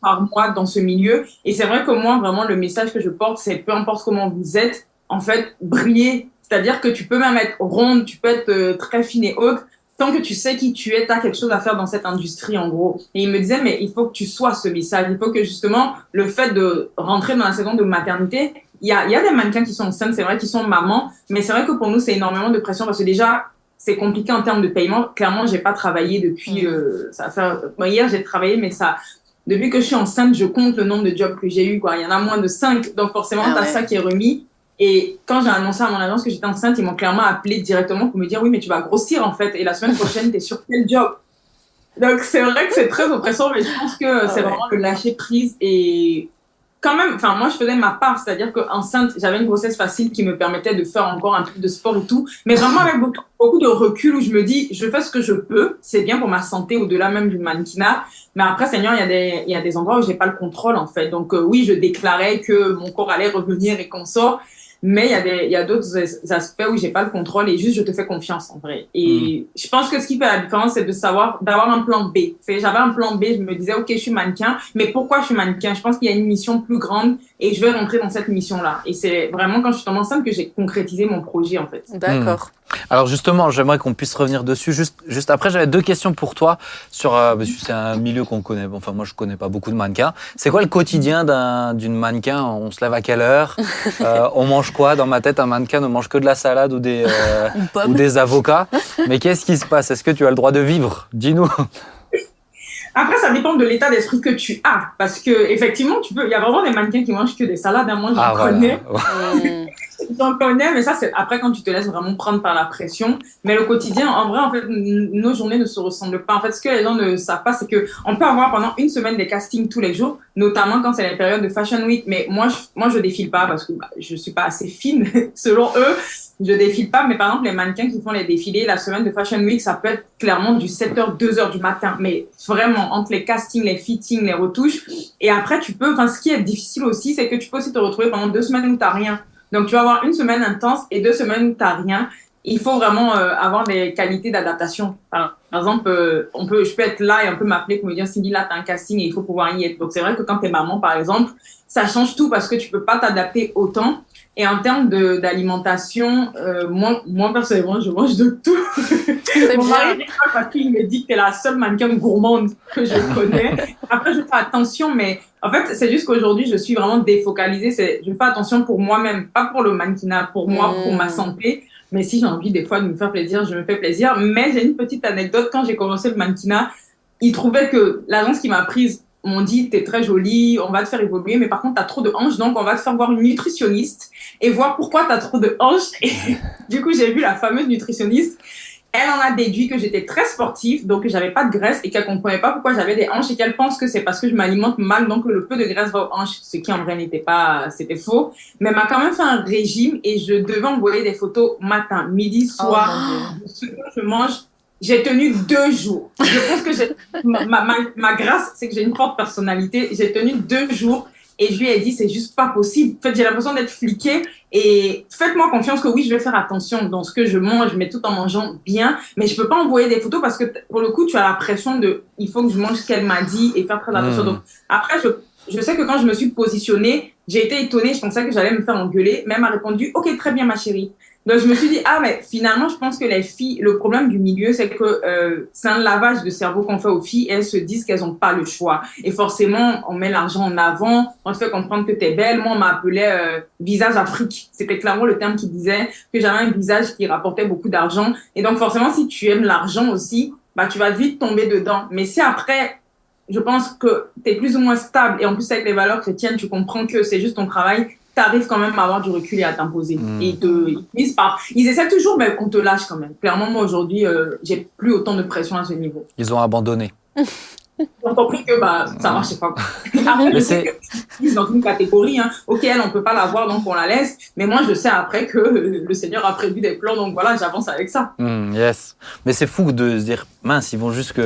par moi dans ce milieu. Et c'est vrai que moi, vraiment, le message que je porte, c'est peu importe comment vous êtes, en fait, briller. C'est-à-dire que tu peux même être ronde, tu peux être euh, très fine et haute. Tant que tu sais qui tu es, tu as quelque chose à faire dans cette industrie, en gros. Et il me disait, mais il faut que tu sois ce message. Il faut que justement, le fait de rentrer dans la saison de maternité, il y a, il y a des mannequins qui sont enceintes, c'est vrai, qui sont mamans, mais c'est vrai que pour nous, c'est énormément de pression parce que déjà, c'est compliqué en termes de paiement. Clairement, j'ai pas travaillé depuis, euh, ça bon, hier, j'ai travaillé, mais ça, depuis que je suis enceinte, je compte le nombre de jobs que j'ai eu, quoi. Il y en a moins de 5. Donc, forcément, Ah t'as ouais. ça qui est remis. Et quand j'ai annoncé à mon agence que j'étais enceinte, ils m'ont clairement appelé directement pour me dire, oui, mais tu vas grossir, en fait. Et la semaine prochaine, t'es sur quel job? Donc, c'est vrai que c'est très oppressant, mais je pense que Ah c'est ouais. vraiment le lâcher prise et quand même, enfin, moi, je faisais ma part, c'est-à-dire qu'enceinte, j'avais une grossesse facile qui me permettait de faire encore un peu de sport et tout, mais vraiment avec beaucoup, beaucoup de recul où je me dis, je fais ce que je peux, c'est bien pour ma santé au-delà même du mannequinat, mais après, Seigneur, il y a des, il y a des endroits où j'ai pas le contrôle, en fait. Donc, euh, oui, je déclarais que mon corps allait revenir et qu'on sort, mais il y a des, il y a d'autres as- aspects où j'ai pas le contrôle et juste je te fais confiance, en vrai. Et je pense que ce qui fait la différence, c'est de savoir, d'avoir un plan B. C'est, j'avais un plan B, je me disais, OK, je suis mannequin, mais pourquoi je suis mannequin? Je pense qu'il y a une mission plus grande et je vais rentrer dans cette mission-là. Et c'est vraiment quand je suis tombée enceinte que j'ai concrétisé mon projet, en fait. D'accord. Alors justement, j'aimerais qu'on puisse revenir dessus. Juste, juste après, j'avais deux questions pour toi sur. euh, c'est un milieu qu'on connaît. Bon, Enfin, moi, je connais pas beaucoup de mannequins. C'est quoi le quotidien d'un- d'une mannequin? On se lève à quelle heure? [LAUGHS] Euh, On mange quoi? Dans ma tête, un mannequin ne mange que de la salade ou des euh, ou des avocats. Mais qu'est-ce qui se passe? Est-ce que tu as le droit de vivre? Dis-nous. Après, ça dépend de l'état d'esprit que tu as. Parce que, effectivement, tu peux, il y a vraiment des mannequins qui mangent que des salades. hein. Moi, j'en Ah connais. voilà. [LAUGHS] Mmh. J'en connais, mais ça, c'est après quand tu te laisses vraiment prendre par la pression. Mais le quotidien, en vrai, en fait, nos journées ne se ressemblent pas. En fait, ce que les gens ne savent pas, c'est que on peut avoir pendant une semaine des castings tous les jours, notamment quand c'est la période de Fashion Week. Mais moi, je, moi, je défile pas parce que bah, je suis pas assez fine, [LAUGHS] selon eux. je défile pas, mais par exemple, les mannequins qui font les défilés, la semaine de Fashion Week, ça peut être clairement du 7h, 2h du matin. Mais vraiment, entre les castings, les fittings, les retouches. Et après, tu peux, enfin, ce qui est difficile aussi, c'est que tu peux aussi te retrouver pendant deux semaines où t'as rien. Donc, tu vas avoir une semaine intense et deux semaines où t'as rien. Il faut vraiment euh, avoir des qualités d'adaptation. Par, exemple, euh, on peut, je peux être là et on peut m'appeler pour me dire, Cindy, là, t'as un casting et il faut pouvoir y être. Donc, c'est vrai que quand t'es maman, par exemple, ça change tout parce que tu peux pas t'adapter autant. Et en termes d'alimentation, euh, moi, moi, personnellement, je mange de tout. Mon mari parce qu'il me dit que t'es la seule mannequin gourmande que je connais. Après, je fais attention, mais en fait, c'est juste qu'aujourd'hui, je suis vraiment défocalisée. C'est, je fais attention pour moi-même, pas pour le mannequinat, pour moi, pour ma santé. Mais si j'ai envie des fois de me faire plaisir, je me fais plaisir. Mais j'ai une petite anecdote. Quand j'ai commencé le mannequinat, il trouvait que l'agence qui m'a prise m'ont dit t'es très jolie, on va te faire évoluer, mais par contre t'as trop de hanches, donc on va te faire voir une nutritionniste et voir pourquoi t'as trop de hanches. Et [LAUGHS] du coup j'ai vu la fameuse nutritionniste. Elle en a déduit que j'étais très sportive, donc que j'avais pas de graisse et qu'elle comprenait pas pourquoi j'avais des hanches et qu'elle pense que c'est parce que je m'alimente mal, donc le peu de graisse va aux hanches, ce qui en vrai n'était pas, c'était faux. Mais elle m'a quand même fait un régime et je devais envoyer des photos matin, midi, soir. Oh, ce que je mange j'ai tenu deux jours. Je pense que ma, ma, ma, grâce, c'est que j'ai une forte personnalité. J'ai tenu deux jours et je lui ai dit, c'est juste pas possible. En fait, j'ai l'impression d'être fliquée et faites-moi confiance que oui, je vais faire attention dans ce que je mange, mais tout en mangeant bien. Mais je peux pas envoyer des photos parce que pour le coup, tu as la pression de, il faut que je mange ce qu'elle m'a dit et faire très attention. Hmm. Donc, après, je, je sais que quand je me suis positionnée, j'ai été étonnée. Je pensais que j'allais me faire engueuler. Même a répondu, OK, très bien, ma chérie. Donc je me suis dit ah mais finalement je pense que les filles le problème du milieu c'est que euh, c'est un lavage de cerveau qu'on fait aux filles. Elles se disent qu'elles n'ont pas le choix. Et forcément on met l'argent en avant. On te fait comprendre que tu es belle. Moi on m'appelait euh, visage Afrique. C'était clairement le terme qui disait que j'avais un visage qui rapportait beaucoup d'argent. Et donc forcément si tu aimes l'argent aussi bah tu vas vite tomber dedans. Mais si après je pense que tu es plus ou moins stable et en plus avec les valeurs chrétiennes tu comprends que c'est juste ton travail arrives quand même à avoir du recul et à t'imposer. Hmm. Et ils, ils, ils essaient toujours, mais on te lâche quand même. Clairement, moi aujourd'hui, euh, j'ai plus autant de pression à ce niveau. Ils ont abandonné. [LAUGHS] Ont compris que bah, ça marchait pas. Après, je sais que dans une catégorie, hein. ok, elle, on peut pas la voir, donc on la laisse. Mais moi, je sais après que [LAUGHS] le Seigneur a prévu des plans, donc voilà, j'avance avec ça. Hmm, yes. Mais c'est fou de se dire, mince, ils vont jusque,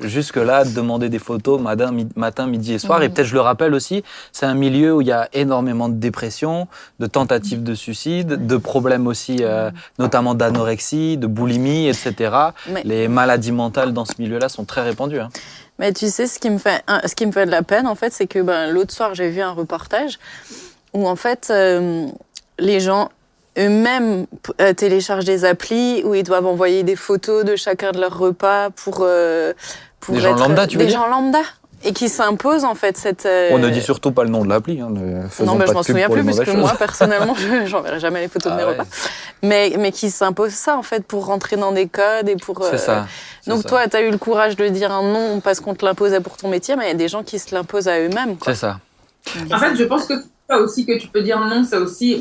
jusque là demander des photos matin, matin midi et soir. Et hmm. peut-être, je le rappelle aussi, c'est un milieu où il y a énormément de dépression, de tentatives de suicide, de problèmes aussi, euh, notamment d'anorexie, de boulimie, etc. Les maladies mentales dans ce milieu-là sont très répandues. Hein. Mais tu sais, ce qui me fait, ce qui me fait de la peine, en fait, c'est que ben, l'autre soir, j'ai vu un reportage où, en fait, euh, les gens eux-mêmes euh, téléchargent des applis où ils doivent envoyer des photos de chacun de leurs repas pour, euh, pour des gens lambda, tu veux des gens lambda et qui s'imposent en fait cette. On ne dit surtout pas le nom de l'appli. Hein, non, mais je m'en souviens plus parce que moi personnellement, [LAUGHS] j'enverrai jamais les photos de ah mes repas. Mais mais qui s'imposent ça en fait pour rentrer dans des codes et pour. C'est ça. Donc toi, tu as eu le courage de dire un non parce qu'on te l'imposait pour ton métier, mais il y a des gens qui se l'imposent à eux-mêmes. C'est ça. En fait, je pense que ça aussi que tu peux dire non, c'est aussi,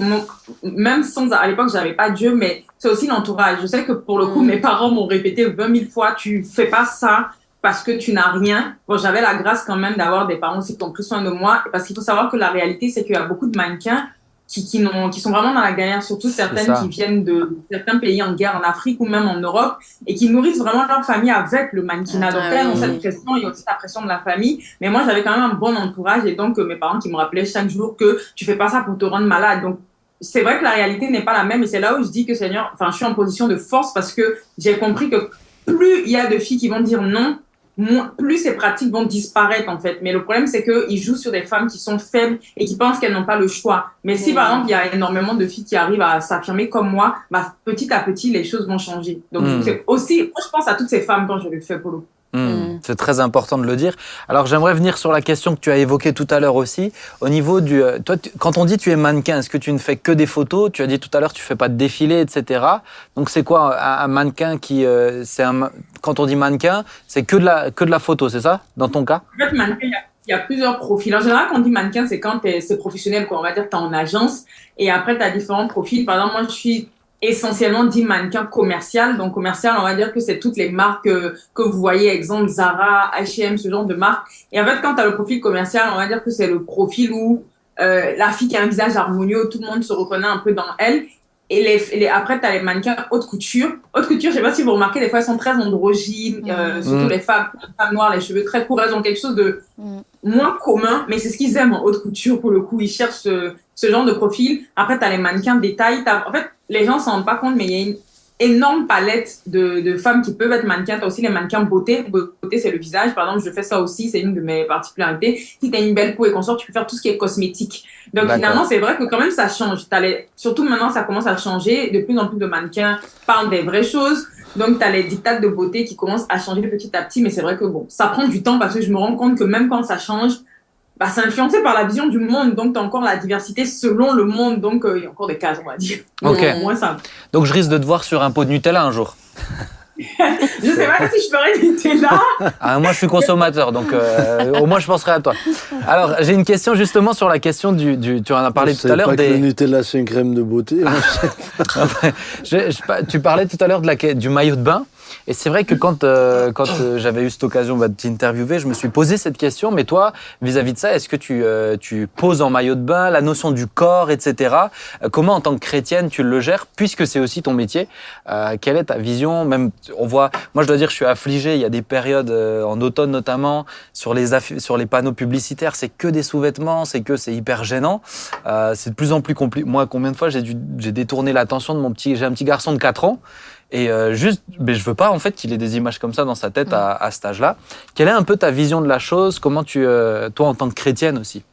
même sans, à l'époque, j'avais pas Dieu, mais c'est aussi l'entourage. Je sais que pour le coup, mm. mes parents m'ont répété 20 000 fois, tu fais pas ça parce que tu n'as rien. Bon, j'avais la grâce quand même d'avoir des parents aussi qui ont pris soin de moi, parce qu'il faut savoir que la réalité, c'est qu'il y a beaucoup de mannequins qui, qui, qui sont vraiment dans la galère, surtout certaines qui viennent de certains pays en guerre en Afrique ou même en Europe et qui nourrissent vraiment leur famille avec le mannequinat. Donc, elles ont cette pression, il y a aussi la pression de la famille. Mais moi, j'avais quand même un bon entourage et donc euh, mes parents qui me rappelaient chaque jour que tu fais pas ça pour te rendre malade. Donc, c'est vrai que la réalité n'est pas la même et c'est là où je dis que Seigneur, enfin, je suis en position de force parce que j'ai compris que plus il y a de filles qui vont dire non, plus ces pratiques vont disparaître en fait. Mais le problème, c'est qu'ils jouent sur des femmes qui sont faibles et qui pensent qu'elles n'ont pas le choix. Mais si par exemple, il y a énormément de filles qui arrivent à s'affirmer comme moi, bah, petit à petit, les choses vont changer. Donc c'est aussi, moi je pense à toutes ces femmes quand je le fais pour le Hmm. Hmm. C'est très important de le dire. Alors j'aimerais venir sur la question que tu as évoquée tout à l'heure aussi. Au niveau du, euh, quand on dit tu es mannequin, est-ce que tu ne fais que des photos? Tu as dit tout à l'heure tu fais pas de défilé, etc. Donc c'est quoi un, mannequin qui, euh, c'est un, quand on dit mannequin, c'est que de la que de la photo, c'est ça Dans ton cas? En fait, mannequin, il y, a plusieurs profils. En général, quand on dit mannequin, c'est quand c'est professionnel, quoi. On va dire que tu es en agence. Et après, tu as différents profils. Par exemple, moi, je suis essentiellement dit mannequin commercial. Donc commercial, on va dire que c'est toutes les marques euh, que, vous voyez, exemple Zara, H&M, ce genre de marques. Et en fait, quand tu as le profil commercial, on va dire que c'est le profil où euh, la fille qui a un visage harmonieux, tout le monde se reconnaît un peu dans elle. Et, les, les, après, tu as les mannequins haute couture. Haute couture, je sais pas si vous remarquez, des fois, elles sont très androgynes, euh, surtout Mm. les femmes, les femmes noires, les cheveux très courts, elles ont quelque chose de Mm. moins commun, mais c'est ce qu'ils aiment en haute couture pour le coup. Ils cherchent ce, ce genre de profil. Après, tu as les mannequins détail. T'as- En fait, les gens s'en rendent pas compte, mais il y a une énorme palette de, de femmes qui peuvent être mannequins. Tu as aussi les mannequins beauté. Beauté, c'est le visage. Par exemple, je fais ça aussi, c'est une de mes particularités. Si tu as une belle peau et consort, tu peux faire tout ce qui est cosmétique. Donc finalement, c'est vrai que quand même, ça change. T'as les... Surtout maintenant, ça commence à changer. De plus en plus de mannequins parlent des vraies choses. Donc, tu as les dictats de beauté qui commencent à changer petit à petit. Mais c'est vrai que bon, ça prend du temps parce que je me rends compte que même quand ça change, bah, c'est influencé par la vision du monde. Donc, tu as encore la diversité selon le monde. Donc, euh, il y a encore des cases, on va dire. [LAUGHS] Ok. Au moins, ça. Donc je risque de te voir sur un pot de Nutella un jour. [LAUGHS] Je sais pas si je ferais du Nutella. [LAUGHS] Ah, moi, je suis consommateur, donc euh, au moins, je penserai à toi. Alors, j'ai une question justement sur la question du. du- tu en as parlé Je tout à l'heure pas que le des. Nutella, c'est une crème de beauté. hein. Je- je- tu parlais tout à l'heure de la, du maillot de bain. Et c'est vrai que quand, euh, quand euh, j'avais eu cette occasion bah, de t'interviewer, je me suis posé cette question. Mais toi, vis-à-vis de ça, est-ce que tu, euh, tu poses en maillot de bain la notion du corps, etc. Euh, Comment, en tant que chrétienne, tu le gères, puisque c'est aussi ton métier? Euh, Quelle est ta vision? Même, on voit. Moi, je dois dire, je suis affligé. Il y a des périodes en automne notamment sur les sur les panneaux publicitaires, c'est que des sous-vêtements, c'est que c'est hyper gênant. C'est de plus en plus compliqué. Moi, combien de fois j'ai dû- j'ai détourné l'attention de mon petit. J'ai un petit garçon de 4 ans. Et euh, juste, mais je veux pas en fait qu'il ait des images comme ça dans sa tête à, à cet âge-là. Quelle est un peu ta vision de la chose? Comment tu, euh, toi en tant que chrétienne aussi?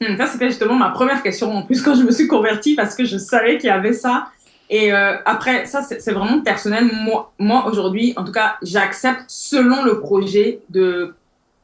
Hmm, Ça, c'était justement ma première question en plus [LAUGHS] quand je me suis convertie parce que je savais qu'il y avait ça. Et euh, après, ça, c'est c'est vraiment personnel. Moi, moi aujourd'hui, en tout cas, j'accepte selon le projet de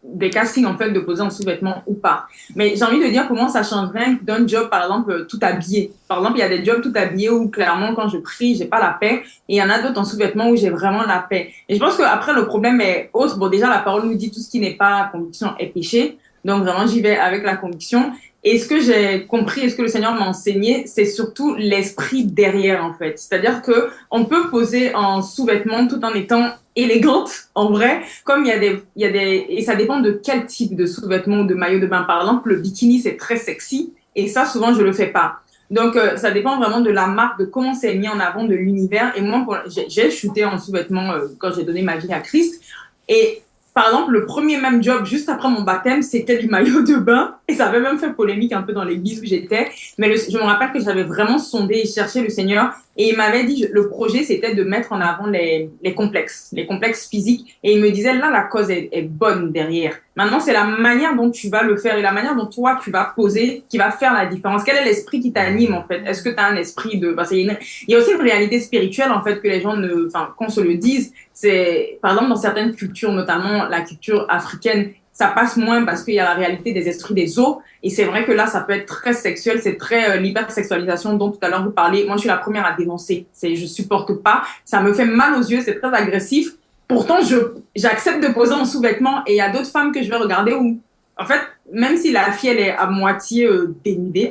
des castings en fait de poser en sous-vêtements ou pas. Mais j'ai envie de dire comment ça changerait d'un job par exemple tout habillé. Par exemple, il y a des jobs tout habillés où clairement quand je prie, j'ai pas la paix et il y en a d'autres en sous-vêtements où j'ai vraiment la paix. Et je pense que après le problème est autre. Bon déjà la parole nous dit tout ce qui n'est pas conviction est péché. Donc vraiment j'y vais avec la conviction. Et ce que j'ai compris et ce que le Seigneur m'a enseigné, c'est surtout l'esprit derrière en fait. C'est-à-dire que on peut poser en sous-vêtements tout en étant élégante en vrai, comme il y a des il y a des et ça dépend de quel type de sous-vêtements ou de maillot de bain par exemple, le bikini c'est très sexy et ça souvent je le fais pas. Donc euh, ça dépend vraiment de la marque, de comment c'est mis en avant de l'univers et moi j'ai shooté en sous-vêtements euh, quand j'ai donné ma vie à Christ et par exemple, le premier même job, juste après mon baptême, c'était du maillot de bain. Et ça avait même fait polémique un peu dans l'église où j'étais. Mais je me rappelle que j'avais vraiment sondé et cherché le Seigneur. Et il m'avait dit, le projet, c'était de mettre en avant les, les complexes, les complexes physiques. Et il me disait, là, la cause est, est bonne derrière. Maintenant, c'est la manière dont tu vas le faire et la manière dont toi, tu vas poser qui va faire la différence. Quel est l'esprit qui t'anime, en fait? Est-ce que tu as un esprit de... Une- il y a aussi une réalité spirituelle, en fait, que les gens ne... Enfin, qu'on se le dise, c'est... Par exemple, dans certaines cultures, notamment la culture africaine, ça passe moins parce qu'il y a la réalité des esprits des eaux. Et c'est vrai que là, ça peut être très sexuel, c'est très euh, l'hypersexualisation dont tout à l'heure vous parlez. Moi, je suis la première à dénoncer. C'est, je supporte pas. Ça me fait mal aux yeux, c'est très agressif. Pourtant, je, j'accepte de poser en sous-vêtements et il y a d'autres femmes que je vais regarder où, en fait, même si la fille, elle est à moitié euh, dénudée,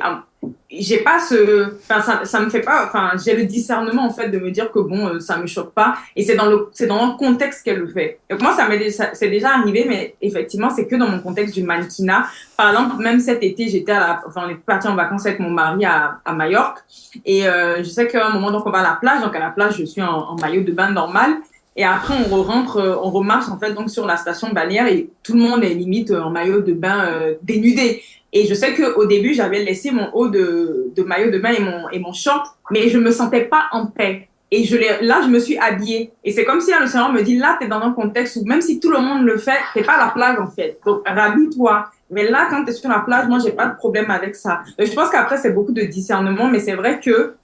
j'ai pas ce, enfin, ça, me fait pas, enfin, j'ai le discernement, en fait, de me dire que bon, euh, ça me choque pas. Et c'est dans le, c'est dans le contexte qu'elle le fait. Donc moi, ça m'est, c'est déjà arrivé, mais effectivement, c'est que dans mon contexte du mannequinat. Par exemple, même cet été, j'étais à enfin, on est parti en vacances avec mon mari à, à Majorque. Et euh, je sais qu'à un moment, donc, on va à la plage. Donc, à la plage, je suis en, maillot de bain normal. Et après, on rentre, euh, on remarche, en fait, donc, sur la station balnéaire et tout le monde est limite en maillot de bain dénudé. Et je sais qu'au début, j'avais laissé mon haut de, maillot de bain et mon, et mon short, mais je me sentais pas en paix. Et je là, je me suis habillée. Et c'est comme si le Seigneur me dit, là, t'es dans un contexte où même si tout le monde le fait, t'es pas à la plage, en fait. Donc, rhabille-toi. Mais là, quand t'es sur la plage, moi, j'ai pas de problème avec ça. Je pense qu'après, c'est beaucoup de discernement, mais c'est vrai que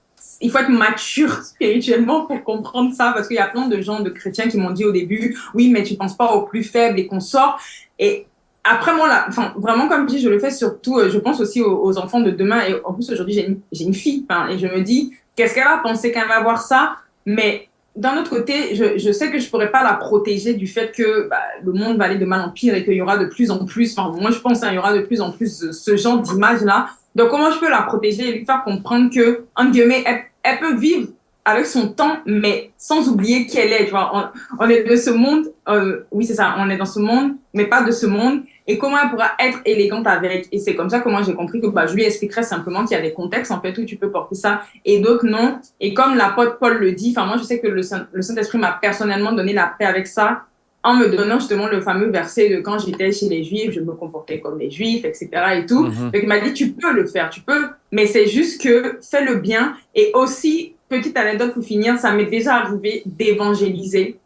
il faut être mature [LAUGHS] spirituellement pour comprendre ça, parce qu'il y a plein de gens, de chrétiens qui m'ont dit au début, oui, mais tu penses pas aux plus faibles et qu'on sort. Et après, moi, là, enfin, vraiment, comme je dis, je le fais surtout, euh, je pense aussi aux, enfants de demain. Et en plus, aujourd'hui, j'ai une, fille. Enfin, et je me dis, qu'est-ce qu'elle va penser quand elle va voir ça? Mais d'un autre côté, je, je sais que je pourrais pas la protéger du fait que bah, le monde va aller de mal en pire et qu'il y aura de plus en plus, enfin, moi, je pense qu'il y aura de plus en plus ce- ce genre d'images-là. Donc, comment je peux la protéger et lui faire comprendre que, en guillemets, elle peut vivre avec son temps, mais sans oublier qui elle est. Tu vois, on, est de ce monde, euh, oui c'est ça, on est dans ce monde, mais pas de ce monde. Et comment elle pourra être élégante avec? Et c'est comme ça que moi j'ai compris que bah, je lui expliquerai simplement qu'il y a des contextes en fait où tu peux porter ça et d'autres non. Et comme l'apôtre Paul le dit, enfin moi je sais que le Saint-Esprit m'a personnellement donné la paix avec ça en me donnant justement le fameux verset de quand j'étais chez les Juifs, je me comportais comme les Juifs, etc. et tout. Mhm. Donc il m'a dit, tu peux le faire, tu peux, mais c'est juste que fais le bien. Et aussi, petite anecdote pour finir, ça m'est déjà arrivé d'évangéliser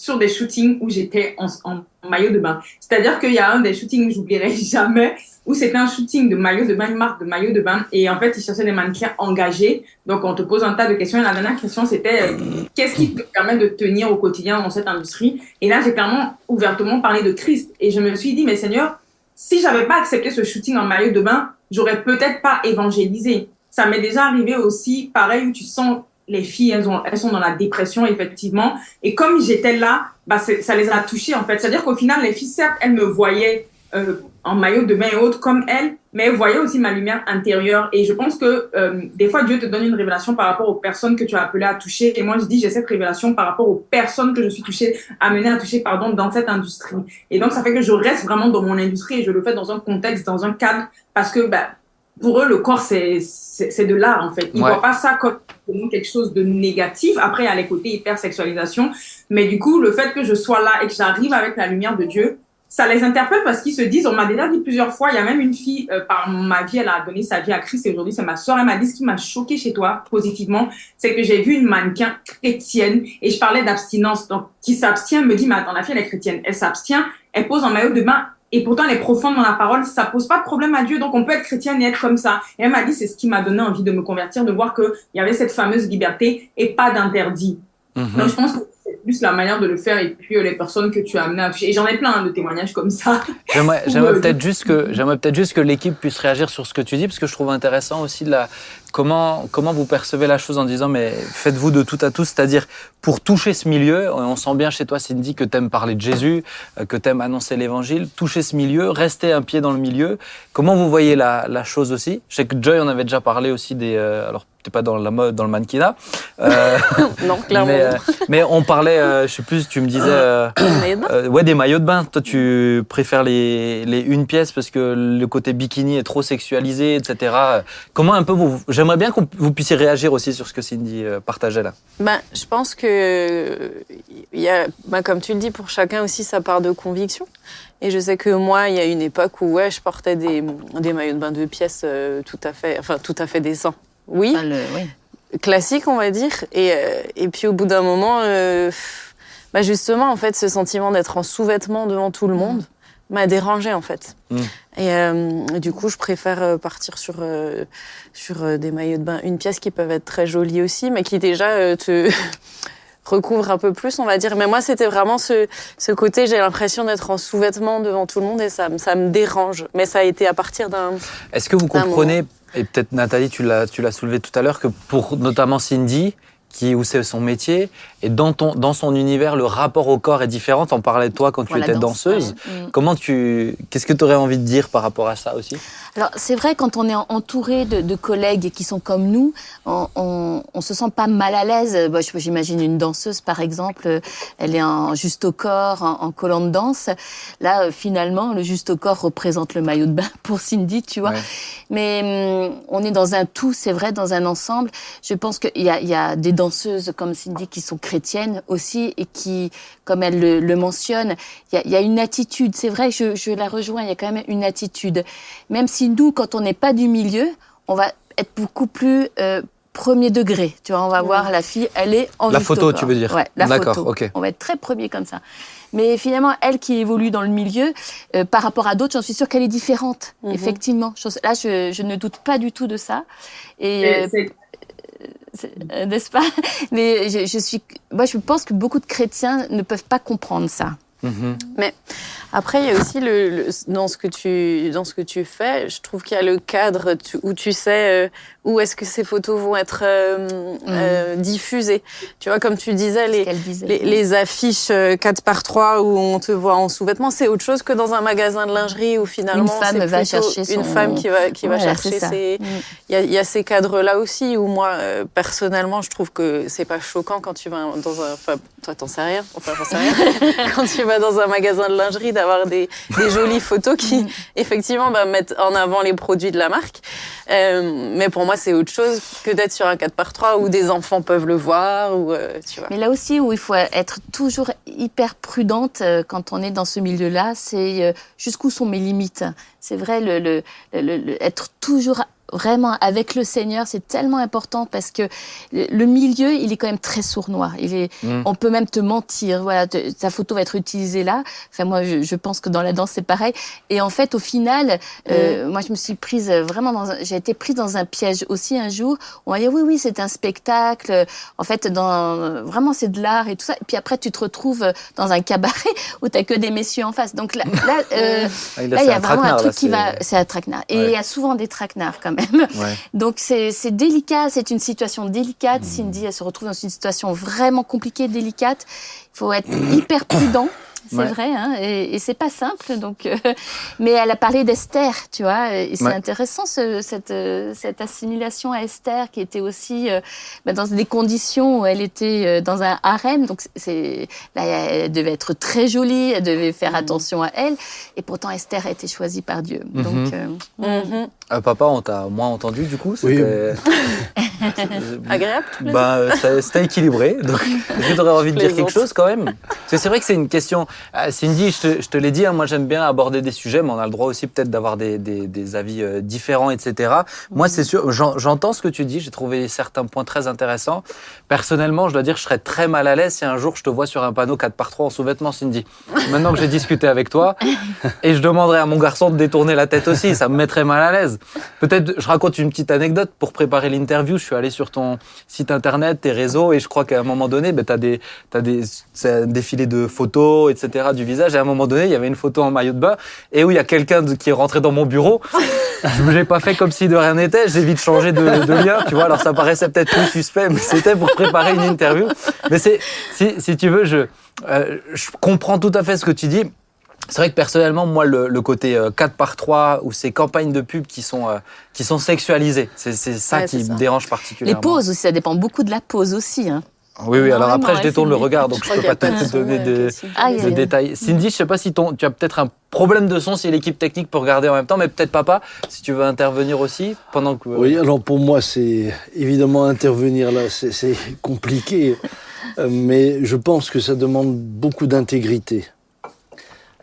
sur des shootings où j'étais en, maillot de bain. C'est-à-dire qu'il y a un des shootings que j'oublierai [LAUGHS] jamais, où c'était un shooting de maillot de bain, une marque de maillot de bain, et en fait, ils cherchaient des mannequins engagés. Donc, on te pose un tas de questions. Et la dernière question, c'était euh, qu'est-ce qui te permet de tenir au quotidien dans cette industrie? Et là, j'ai clairement ouvertement parlé de Christ. Et je me suis dit, mais Seigneur, si j'avais pas accepté ce shooting en maillot de bain, j'aurais peut-être pas évangélisé. Ça m'est déjà arrivé aussi, pareil, où tu sens les filles, elles, ont, elles sont dans la dépression, effectivement. Et comme j'étais là, bah, ça les a touchées, en fait. C'est-à-dire qu'au final, les filles, certes, elles me voyaient euh, en maillot de bain et autres comme elles, mais elles voyaient aussi ma lumière intérieure. Et je pense que euh, des fois, Dieu te donne une révélation par rapport aux personnes que tu as appelées à toucher. Et moi, je dis, j'ai cette révélation par rapport aux personnes que je suis touchée, amenée à toucher, pardon, dans cette industrie. Et donc, ça fait que je reste vraiment dans mon industrie et je le fais dans un contexte, dans un cadre, parce que bah, pour eux, le corps, c'est de l'art, en fait. Ils ne voient pas ça comme quelque chose de négatif. Après, il y a les côtés hypersexualisation. Mais du coup, le fait que je sois là et que j'arrive avec la lumière de Dieu, ça les interpelle parce qu'ils se disent, on m'a déjà dit plusieurs fois, il y a même une fille, euh, par ma vie, elle a donné sa vie à Christ et aujourd'hui c'est ma soeur, elle m'a dit ce qui m'a choqué chez toi positivement, c'est que j'ai vu une mannequin chrétienne et je parlais d'abstinence. Donc, qui s'abstient me dit, mais attends, la fille, elle est chrétienne. Elle s'abstient, elle pose en maillot de bain et pourtant elle est profonde dans la parole, ça pose pas de problème à Dieu, donc on peut être chrétienne et être comme ça. Et elle m'a dit, c'est ce qui m'a donné envie de me convertir, de voir qu'il y avait cette fameuse liberté et pas d'interdit. Mhm. Donc je pense que plus la manière de le faire et puis euh, les personnes que tu as amenées à toucher. Et j'en ai plein hein, de témoignages comme ça. J'aimerais [LAUGHS] peut-être juste que j'aimerais peut-être juste que l'équipe puisse réagir sur ce que tu dis parce que je trouve intéressant aussi de la comment comment vous percevez la chose en disant mais faites-vous de tout à tout, c'est-à-dire pour toucher ce milieu, on sent bien chez toi Cindy que tu aimes parler de Jésus, euh, que tu aimes annoncer l'évangile, toucher ce milieu, rester un pied dans le milieu. Comment vous voyez la, la chose aussi? Je sais que Joy en avait déjà parlé aussi des euh, alors t'es pas dans la mode, dans le mannequinat. Euh, [LAUGHS] non, clairement. Mais, euh, mais, on parlait, euh, je sais plus, tu me disais, [COUGHS] euh, ouais, des maillots de bain. Toi, tu préfères les, les une pièce parce que le côté bikini est trop sexualisé, etc. Comment un peu vous, j'aimerais bien que vous puissiez réagir aussi sur ce que Cindy partageait là. Ben, je pense que il y a, ben, comme tu le dis, pour chacun aussi sa part de conviction. Et je sais que moi, il y a une époque où ouais, je portais des, des maillots de bain de pièces tout à fait, enfin tout à fait décents oui. Classique, on va dire. Et, euh, et puis au bout d'un moment, euh, bah justement, en fait, ce sentiment d'être en sous-vêtements devant tout le monde m'a dérangé en fait. Mm. Et euh, du coup, je préfère partir sur sur des maillots de bain, une pièce qui peuvent être très jolies aussi, mais qui déjà te [LAUGHS] recouvre un peu plus, on va dire. Mais moi, c'était vraiment ce, ce côté, j'ai l'impression d'être en sous-vêtements devant tout le monde et ça, ça me dérange. Mais ça a été à partir d'un. Est-ce que vous comprenez et peut-être Nathalie, tu l'as, tu l'as soulevé tout à l'heure, que pour notamment Cindy, qui, où c'est son métier, et dans, ton, dans son univers, le rapport au corps est différent. On parlais de toi quand tu étais danseuse. Mm. Comment tu, qu'est-ce que tu aurais envie de dire par rapport à ça aussi? Alors, c'est vrai, quand on est entouré de, collègues qui sont comme nous, on, on, se sent pas mal à l'aise. j'imagine une danseuse, par exemple, elle est en juste au corps, en, collant de danse. Là, euh, finalement, le juste au corps représente le maillot de bain [LAUGHS] pour Cindy, tu vois. Mais hum, on est dans un tout, c'est vrai, dans un ensemble. Je pense qu'il y a, y a des danseuses comme Cindy qui sont chrétienne aussi et qui, comme elle le, mentionne, il y, a, une attitude. C'est vrai, je, je la rejoins, il y a quand même une attitude. Même si nous, quand on n'est pas du milieu, on va être beaucoup plus euh, premier degré. Tu vois, on va voir la fille, elle est en La photo, tu veux dire Ouais, la photo. ok. On va être très premier comme ça. Mais finalement, elle qui évolue dans le milieu, euh, par rapport à d'autres, j'en suis sûre qu'elle est différente, mhm. effectivement. Là, je, je, ne doute pas du tout de ça. Et, euh, n'est-ce pas? Mais je, suis, moi, je pense que beaucoup de chrétiens ne peuvent pas comprendre ça. Mhm. Après, il y a aussi le, le- dans ce que tu dans ce que tu fais, je trouve qu'il y a le cadre tu- où tu sais euh, où est-ce que ces photos vont être euh, euh, diffusées. Tu vois, comme tu disais, les disait. les, les affiches euh, 4 par 3 où on te voit en sous-vêtements, c'est autre chose que dans un magasin de lingerie où finalement Une femme c'est va plutôt chercher son- une femme qui va qui va chercher ses Mm. Il y a, il y a ces cadres-là aussi où moi, euh, personnellement, je trouve que c'est pas choquant quand tu vas dans un... Enfin, toi, t'en sais rien. Enfin, j'en sais rien. [LAUGHS] quand tu vas dans un magasin de lingerie, d'avoir des, des jolies photos qui, effectivement, bah, mettent en avant les produits de la marque. Euh, mais pour moi, c'est autre chose que d'être sur un 4x3 où des enfants peuvent le voir. Ou, euh, tu vois. Mais là aussi, où il faut être toujours hyper prudente quand on est dans ce milieu-là, c'est jusqu'où sont mes limites. C'est vrai, le, le- le- le- être toujours vraiment avec le Seigneur, c'est tellement important parce que le milieu, il est quand même très sournois. Il est, Mm. on peut même te mentir. Voilà, te- ta photo va être utilisée là. Enfin, moi, je, je pense que dans la danse, c'est pareil. Et en fait, au final, euh, moi, je me suis prise vraiment dans, j'ai été prise dans un piège aussi un jour. On m'a dit oui, oui, c'est un spectacle. En fait, dans, vraiment, c'est de l'art et tout ça. Et puis après, tu te retrouves dans un cabaret [LAUGHS] où t'as que des messieurs en face. Donc là, là, euh, Ah, là, il y a vraiment un truc qui va, c'est un traquenard. Et Ouais. il y a souvent des traquenards quand même. Ouais. Donc c'est délicat, c'est une situation Hmm. délicate. Cindy, elle se retrouve dans une situation vraiment compliquée, délicate. Il faut être hyper prudent. C'est Ouais. vrai, hein, et, et c'est pas simple. Donc, euh, mais elle a parlé d'Esther, tu vois, et c'est Ouais. intéressant ce- cette, euh, cette assimilation à Esther qui était aussi euh, bah, dans des conditions où elle était dans un harem. Donc c'est là, elle devait être très jolie, elle devait faire attention à elle, et pourtant Esther a été choisie par Dieu. Mhm. Donc euh, Mhm. Euh, papa, on t'a moins entendu du coup Oui. [LAUGHS] [LAUGHS] Agréable, ça- c'était équilibré. Donc, [LAUGHS] est-ce que tu aurais envie de dire quelque chose quand même? Parce que c'est vrai que c'est une question. Ah, Cindy, je te, je te l'ai dit, hein, moi j'aime bien aborder des sujets, mais on a le droit aussi peut-être d'avoir des, des- des avis euh, différents, etc. Moi, c'est sûr, j'en- j'entends ce que tu dis, j'ai trouvé certains points très intéressants. Personnellement, je dois dire, je serais très mal à l'aise si un jour je te vois sur un panneau 4 par 3 en sous-vêtements, Cindy. [LAUGHS] Maintenant que j'ai discuté avec toi, [LAUGHS] et je demanderais à mon garçon de détourner la tête aussi, ça me mettrait mal à l'aise. Peut-être, je raconte une petite anecdote. Pour préparer l'interview, je suis allé sur ton site internet, tes réseaux, et je crois qu'à un moment donné, ben, tu as des, t'as des, c'est un défilé de photos, etc., du visage. Et à un moment donné, il y avait une photo en maillot de bain, et où il y a quelqu'un qui est rentré dans mon bureau. [LAUGHS] Je n'ai pas fait comme si de rien n'était. J'ai vite changé de, de lien, tu vois. Alors ça paraissait peut-être plus suspect, mais c'était pour préparer une interview. Mais c'est, si, si tu veux, je, euh, je comprends tout à fait ce que tu dis. C'est vrai que personnellement, moi, le, le côté euh, 4 par 3 ou ces campagnes de pub qui sont, euh, qui sont sexualisées, c'est ça Ouais, qui ça. me dérange les particulièrement. poses aussi, ça dépend beaucoup de la pose aussi. Hein. Oui, oui, alors Énormément, après, je détourne le Cindy. regard, donc Je crois peux pas te de son donner Cindy. Ah, il y de a- détails. Cindy, je sais pas si ton, tu as peut-être un problème de son, si l'équipe technique peut regarder en même temps, mais peut-être papa, si tu veux intervenir aussi pendant que. Oui, alors pour moi, c'est évidemment intervenir là, c'est compliqué, Euh, mais je pense que ça demande beaucoup d'intégrité,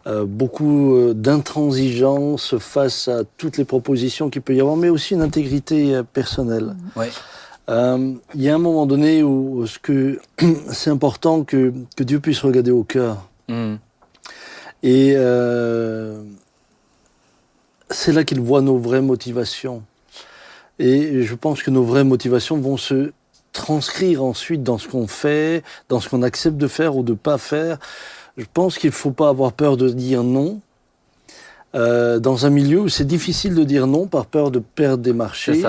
euh, beaucoup euh, d'intransigeance face à toutes les propositions qu'il peut y avoir, mais aussi une intégrité euh, personnelle. Ouais. Euh, Il y a un moment donné où ce que [CLEARS THROAT] c'est important que, que Dieu puisse regarder au cœur. Hmm. Et euh, c'est là qu'il voit nos vraies motivations. Et je pense que nos vraies motivations vont se transcrire ensuite dans ce qu'on fait, dans ce qu'on accepte de faire ou de pas faire. Je pense qu'il ne faut pas avoir peur de dire non. Euh, dans un milieu où c'est difficile de dire non par peur de perdre des marchés,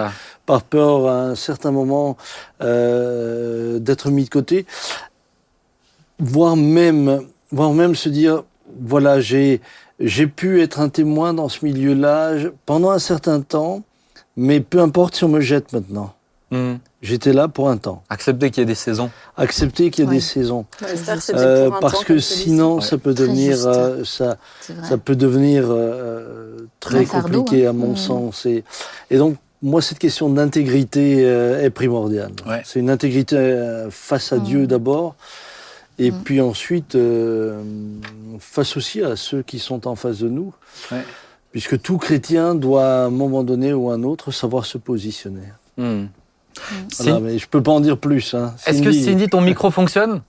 par peur à un certain moment euh, d'être mis de côté, voire même, voire même se dire, voilà, j'ai j'ai pu être un témoin dans ce milieu-là pendant un certain temps, mais peu importe si on me jette maintenant. Hmm. J'étais là pour un temps. Accepter qu'il y ait des saisons. Accepter qu'il y ait Ouais. des saisons. Ouais, Euh, parce que sinon, Ouais. ça peut devenir, euh, ça, peut devenir euh, très Un fardeau, compliqué hein. à mon Mm. sens. Et, et donc, moi, cette question d'intégrité euh, est primordiale. Ouais. C'est une intégrité euh, face à Mm. Dieu d'abord, et puis ensuite euh, face aussi à ceux qui sont en face de nous. Ouais. Puisque tout chrétien doit, à un moment donné ou à un autre, savoir se positionner. Voilà, mais je peux pas en dire plus. hein. Est-ce que Cindy- ton micro fonctionne?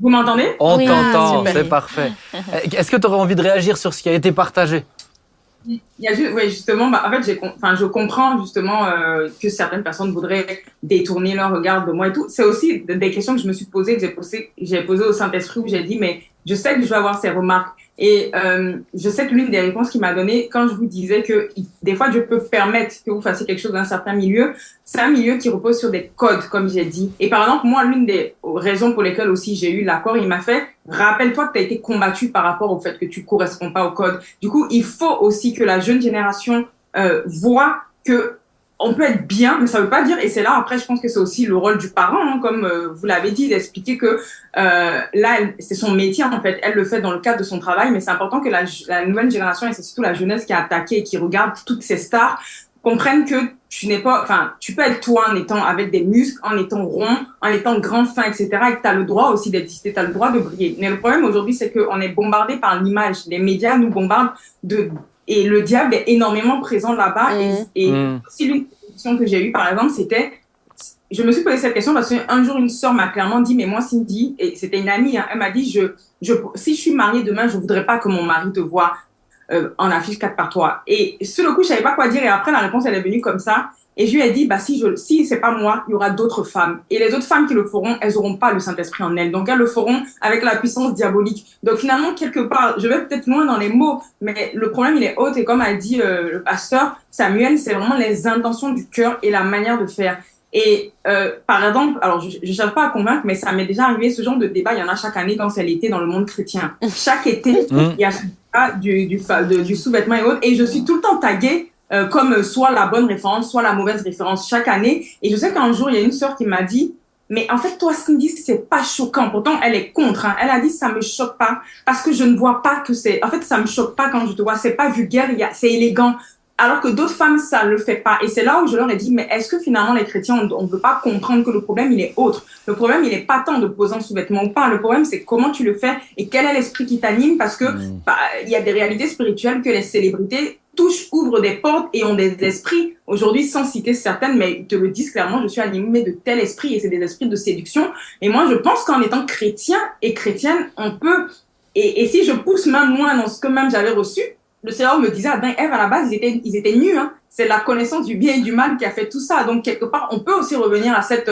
Vous m'entendez? On Oui. t'entend, Ah, c'est parfait. [LAUGHS] Est-ce que tu aurais envie de réagir sur ce qui a été partagé? Il y a juste, ouais, justement, bah, en fait, j'ai, enfin, je comprends justement euh, que certaines personnes voudraient détourner leur regard de moi et tout. C'est aussi des questions que je me suis posées, que j'ai posées, j'ai posées au Saint-Esprit où j'ai dit, mais je sais que je vais avoir ces remarques. Et euh, je sais que l'une des réponses qu'il m'a donné quand je vous disais que des fois Dieu peut permettre que vous fassiez quelque chose dans un certain milieu, c'est un milieu qui repose sur des codes, comme j'ai dit. Et par exemple, moi, l'une des raisons pour lesquelles aussi j'ai eu l'accord, il m'a fait, rappelle-toi que tu as été combattu par rapport au fait que tu corresponds pas au code. Du coup, il faut aussi que la jeune génération euh, voit que on peut être bien, mais ça veut pas dire, et c'est là après, je pense que c'est aussi le rôle du parent, hein, comme euh, vous l'avez dit, d'expliquer que euh, là, c'est son métier en fait, elle le fait dans le cadre de son travail, mais c'est important que la, la, nouvelle génération, et c'est surtout la jeunesse qui a attaqué et qui regarde toutes ces stars, comprennent que tu n'es pas, enfin, tu peux être toi en étant avec des muscles, en étant rond, en étant grand, fin, etc., et que tu as le droit aussi d'exister, tu as le droit de briller. Mais le problème aujourd'hui, c'est qu'on est bombardé par l'image. Les médias nous bombardent de et le diable est énormément présent là-bas. Et, mmh. et l'une des questions que j'ai eues, par exemple, c'était, je me suis posé cette question parce qu'un jour, une sœur m'a clairement dit, mais moi, Cindy, et c'était une amie, hein, elle m'a dit, je, je, si je suis mariée demain, je voudrais pas que mon mari te voit euh, en affiche 4 par 3. Et sur le coup, je savais pas quoi dire. Et après, la réponse, elle est venue comme ça. Et je lui ai dit, bah, si je, si c'est pas moi, il y aura d'autres femmes. Et les autres femmes qui le feront, elles auront pas le Saint-Esprit en elles. Donc, elles le feront avec la puissance diabolique. Donc, finalement, quelque part, je vais peut-être loin dans les mots, mais le problème, il est haut. Et comme a dit euh, le pasteur Samuel, c'est vraiment les intentions du cœur et la manière de faire. Et euh, par exemple, alors je ne cherche pas à convaincre, mais ça m'est déjà arrivé, ce genre de débat, il y en a chaque année quand c'est l'été dans le monde chrétien. Chaque été, mm. il y a du, du sous-vêtement et autres, et je suis tout le temps taguée euh, comme soit la bonne référence, soit la mauvaise référence chaque année. Et je sais qu'un jour, il y a une sœur qui m'a dit, mais en fait, toi, Cindy, c'est pas choquant. Pourtant, elle est contre. Hein. Elle a dit, ça me choque pas parce que je ne vois pas que c'est. En fait, ça me choque pas quand je te vois. C'est pas vulgaire, c'est élégant. Alors que d'autres femmes, ça le fait pas. Et c'est là où je leur ai dit, mais est-ce que finalement les chrétiens, on ne peut pas comprendre que le problème, il est autre? Le problème, il n'est pas tant de poser un sous-vêtement ou pas. Le problème, c'est comment tu le fais et quel est l'esprit qui t'anime parce que mmh. bah, il y a des réalités spirituelles que les célébrités touchent, ouvrent des portes et ont des esprits, aujourd'hui sans citer certaines, mais te le disent clairement, je suis animée de tel esprit et c'est des esprits de séduction. Et moi, je pense qu'en étant chrétien et chrétienne, on peut, et, si je pousse même moins dans ce que même j'avais reçu, le Seigneur me disait, Adam et Ève, à la base, ils étaient, ils étaient nus. Hein. C'est la connaissance du bien et du mal qui a fait tout ça. Donc, quelque part, on peut aussi revenir à cette,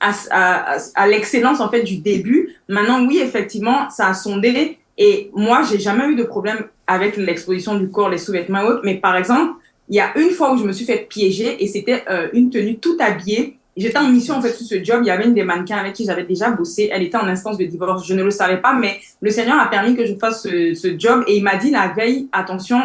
à, à, à l'excellence, en fait, du début. Maintenant, oui, effectivement, ça a sondé et moi, j'ai jamais eu de problème avec l'exposition du corps, les sous-vêtements et autres. Mais par exemple, il y a une fois où je me suis fait piéger et c'était euh, une tenue tout habillée. J'étais en mission en fait sur ce job. Il y avait une des mannequins avec qui j'avais déjà bossé. Elle était en instance de divorce. Je ne le savais pas, mais le Seigneur a permis que je fasse ce, ce job et il m'a dit la veille, attention,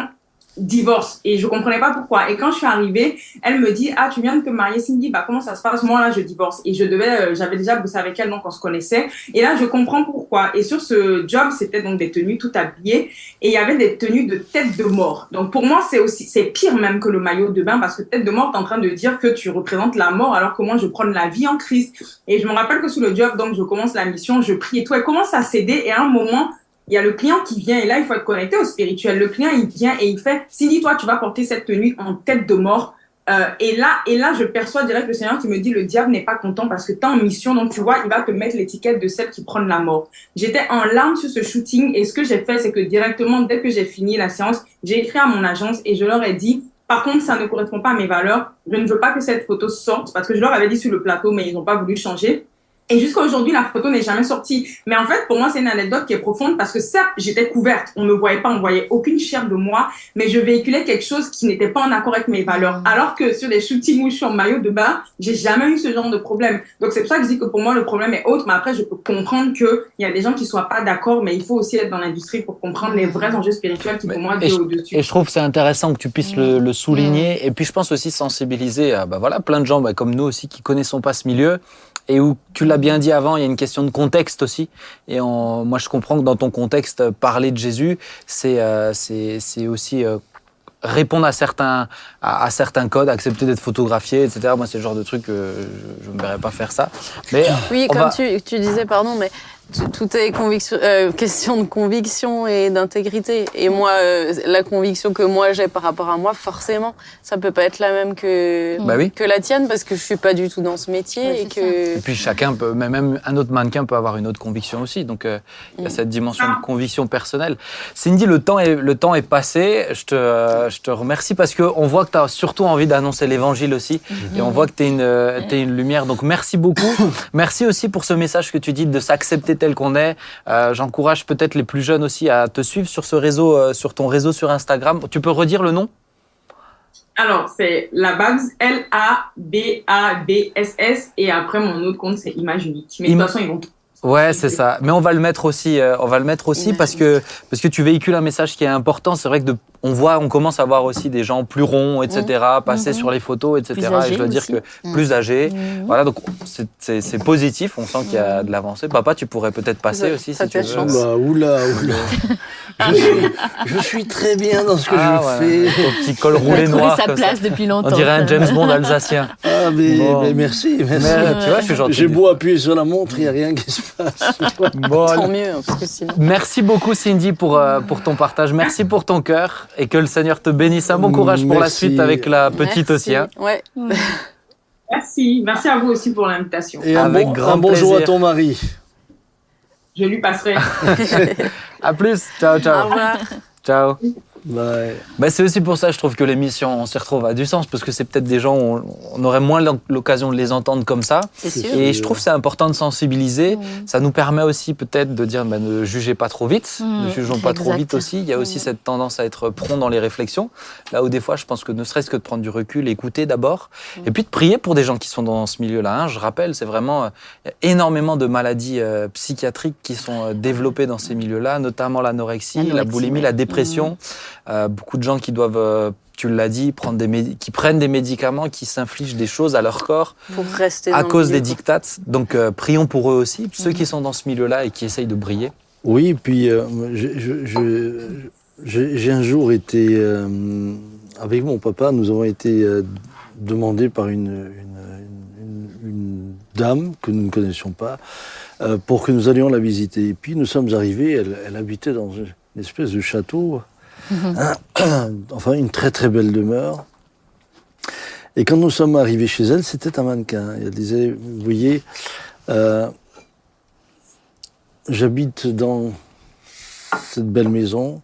divorce. Et je comprenais pas pourquoi. Et quand je suis arrivée elle me dit ah tu viens de te marier Cindy. Bah comment ça se passe? Moi là je divorce. Et je devais euh, j'avais déjà bossé avec elle donc on se connaissait. Et là je comprends pourquoi. Et sur ce job c'était donc des tenues tout habillées. Et il y avait des tenues de tête de mort. Donc pour moi c'est aussi c'est pire même que le maillot de bain parce que tête de mort t'es en train de dire que tu représentes la mort alors que moi je prends la vie en Christ. Et je me rappelle que sous le job donc je commence la mission je prie et tout. Elle commence à céder et à un moment il y a le client qui vient et là, il faut être connecté au spirituel. Le client, il vient et il fait, Cindy, toi, tu vas porter cette tenue en tête de mort. Euh, et là, et là, je perçois direct le Seigneur qui me dit, le diable n'est pas content parce que tu es en mission, donc tu vois, il va te mettre l'étiquette de celle qui prend la mort. J'étais en larmes sur ce shooting et ce que j'ai fait, c'est que directement, dès que j'ai fini la séance, j'ai écrit à mon agence et je leur ai dit, par contre, ça ne correspond pas à mes valeurs. Je ne veux pas que cette photo sorte parce que je leur avais dit sur le plateau, mais ils n'ont pas voulu changer. Et jusqu'à aujourd'hui, la photo n'est jamais sortie. Mais en fait, pour moi, c'est une anecdote qui est profonde parce que certes, j'étais couverte. On ne me voyait pas, on voyait aucune chair de moi, mais je véhiculais quelque chose qui n'était pas en accord avec mes valeurs. Alors que sur les shootings où je suis en maillot de bain, j'ai jamais eu ce genre de problème. Donc c'est pour ça que je dis que pour moi, le problème est autre. Mais après, je peux comprendre qu'il y a des gens qui soient pas d'accord, mais il faut aussi être dans l'industrie pour comprendre les vrais enjeux spirituels qui, pour moi, sont au-dessus. Et je trouve que c'est intéressant que tu puisses le, le, souligner. Et puis, je pense aussi sensibiliser à, bah voilà, plein de gens bah, comme nous aussi qui connaissons pas ce milieu et où tu l'as bien dit avant, il y a une question de contexte aussi. Et moi, je comprends que dans ton contexte, parler de Jésus, c'est euh, c'est aussi euh, répondre à certains, à, certains codes, accepter d'être photographié, etc. Moi, c'est le genre de truc que je ne me verrais pas faire ça. Mais oui, comme tu, tu, disais, pardon, mais tout- est conviction, euh, question de conviction et d'intégrité. Et moi, euh, la conviction que moi j'ai par rapport à moi, forcément, ça peut pas être la même que Bah oui. que la tienne parce que je suis pas du tout dans ce métier et que Et puis chacun peut, mais même un autre mannequin peut avoir une autre conviction aussi. Donc euh, il y a Mm. cette dimension de conviction personnelle. Cindy, le temps est, le temps est passé. Je te, euh, je te remercie parce qu'on voit que tu as surtout envie d'annoncer l'évangile aussi. Et on voit que tu es, une, euh, t'es une lumière. Donc merci beaucoup. merci aussi pour ce message que tu dis de s'accepter tel qu'on est. Euh, J'encourage peut-être les plus jeunes aussi à te suivre sur ce réseau, euh, sur ton réseau sur Instagram. Tu peux redire le nom? Alors, c'est la Babs, L-A-B-A-B-S-S, et après, mon autre compte, c'est Image Unique. Mais de toute façon, ils vont Ouais, c'est ça. Mais on va le mettre aussi. euh, on va le mettre aussi parce que parce que tu véhicules un message qui est important. C'est vrai que de, on voit, on commence à voir aussi des gens plus ronds, etc., passer Mhm. sur les photos, etc. Plus et je dois dire aussi. que Mhm. plus âgés. Mhm. Voilà, donc c'est- positif. On sent qu'il y a de l'avancée. Papa, tu pourrais peut-être passer Ça- aussi ça si tu veux. Oula, oula, [LAUGHS] oula. je, suis, je suis très bien dans ce que Ah, je ouais, fais. Ton petit col Il a roulé noir. sa ça. place depuis longtemps. On dirait un. James Bond alsacien. Ah, mais, Bon. mais merci, merci. Mais tu vois, je suis gentil. J'ai beau appuyer sur la montre, il n'y a rien qui se passe. Bon, tant mieux parce que sinon. Merci beaucoup Cindy pour, euh, pour ton partage. Merci pour ton cœur et que le Seigneur te bénisse. Un bon courage pour la Merci. suite avec la petite Merci. aussi. hein. Ouais. [LAUGHS] Merci. Merci à vous aussi pour l'invitation. Et un, bon, grand un bonjour plaisir. à ton mari. Je lui passerai. [LAUGHS] À plus. Ciao, Au ciao. revoir. Ciao. Ouais. Bah, c'est aussi pour ça, je trouve que l'émission, on s'y retrouve, a du sens, parce que c'est peut-être des gens, on, on aurait moins l'occasion de les entendre comme ça. Sûr. Et je trouve que c'est important de sensibiliser. Ça nous permet aussi peut-être de dire bah, ne jugez pas trop vite, Mhm. ne jugeons pas trop vite aussi. Il y a aussi Mhm. cette tendance à être prompt dans les réflexions. Là où des fois, je pense que ne serait-ce que de prendre du recul, écouter d'abord, et puis de prier pour des gens qui sont dans ce milieu-là. hein. Je rappelle, c'est vraiment euh, il y a énormément de maladies euh, psychiatriques qui sont euh, développées dans ces milieux-là, notamment l'anorexie, la boulimie, ouais. la dépression. Euh, beaucoup de gens qui doivent euh, tu l'as dit, prendre des qui prennent des médicaments, qui s'infligent des choses à leur corps Pour rester à cause des dictates. Donc euh, prions pour eux aussi, ceux qui sont dans ce milieu-là et qui essayent de briller. Oui, puis euh, j'ai un jour été, euh, avec mon papa, nous avons été euh, demandés par une, une- une- une dame que nous ne connaissions pas euh, pour que nous allions la visiter. Et puis nous sommes arrivés, elle, elle habitait dans une espèce de château, [COUGHS] enfin une très très belle demeure. Et quand nous sommes arrivés chez elle, c'était un mannequin. Et elle disait, vous voyez, euh, j'habite dans cette belle maison.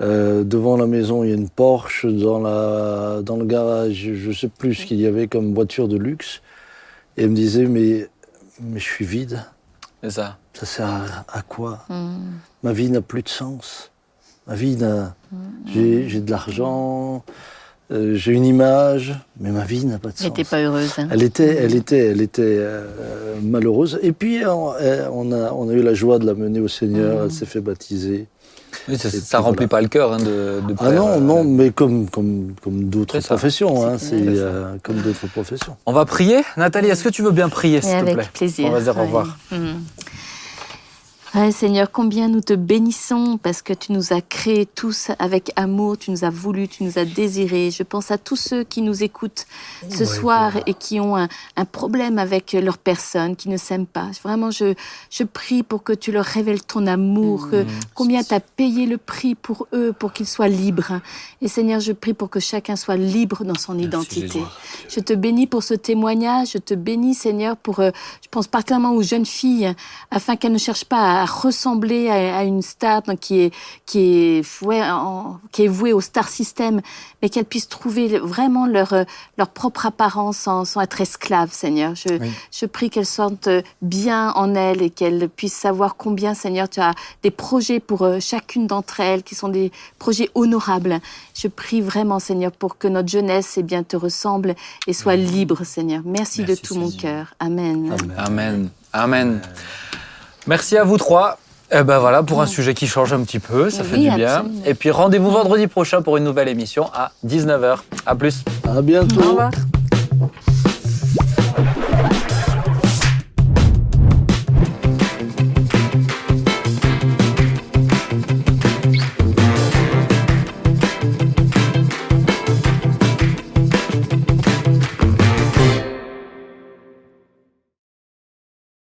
Euh, devant la maison, il y a une Porsche. Dans, la, dans le garage, je ne sais plus ce qu'il y avait comme voiture de luxe. Et elle me disait, mais, mais je suis vide. C'est ça. Ça sert à, à quoi? Mhm. Ma vie n'a plus de sens. Ma vie n'a... J'ai j'ai de l'argent, euh, j'ai une image, mais ma vie n'a pas de Elle sens. n'était pas heureuse. hein. Elle était, elle était, elle était euh, malheureuse. Et puis on, euh, on a, on a eu la joie de la mener au Seigneur. Elle s'est fait baptiser. Oui, ça, ça remplit voilà. pas le cœur hein, de, de Ah non, euh, non, mais comme comme comme d'autres professions, hein, C'est euh, comme d'autres professions. On va prier. Nathalie, est-ce que tu veux bien prier, s'il te avec plaît? plaisir. On va dire au revoir. Mhm. Ouais, Seigneur, combien nous te bénissons parce que tu nous as créés tous avec amour, tu nous as voulu, tu nous as désirés. Je pense à tous ceux qui nous écoutent ce Ouais, soir et qui ont un, un problème avec leur personne, qui ne s'aiment pas. Vraiment, je, je prie pour que tu leur révèles ton amour, que combien tu as payé le prix pour eux, pour qu'ils soient libres. Et Seigneur, je prie pour que chacun soit libre dans son identité. Je te bénis pour ce témoignage. Je te bénis, Seigneur, pour, euh, je pense particulièrement aux jeunes filles, afin qu'elles ne cherchent pas à ressembler à, à une star donc, qui est, qui est, ouais, en- qui est vouée au star system, mais qu'elles puissent trouver vraiment leur, euh, leur propre apparence sans, sans être esclaves, Seigneur. Je, Oui. je prie qu'elles sentent bien en elles et qu'elles puissent savoir combien, Seigneur, tu as des projets pour euh, chacune d'entre elles qui sont des projets honorables. Je prie vraiment, Seigneur, pour que notre jeunesse eh bien, te ressemble et soit libre, Seigneur. Merci, de tout mon cœur. Amen. Amen. Amen. Merci à vous trois. Eh ben voilà, pour un sujet qui change un petit peu, ça Oui, fait du bien. absolument. Et puis rendez-vous vendredi prochain pour une nouvelle émission à 19h. À plus. À bientôt. Au revoir.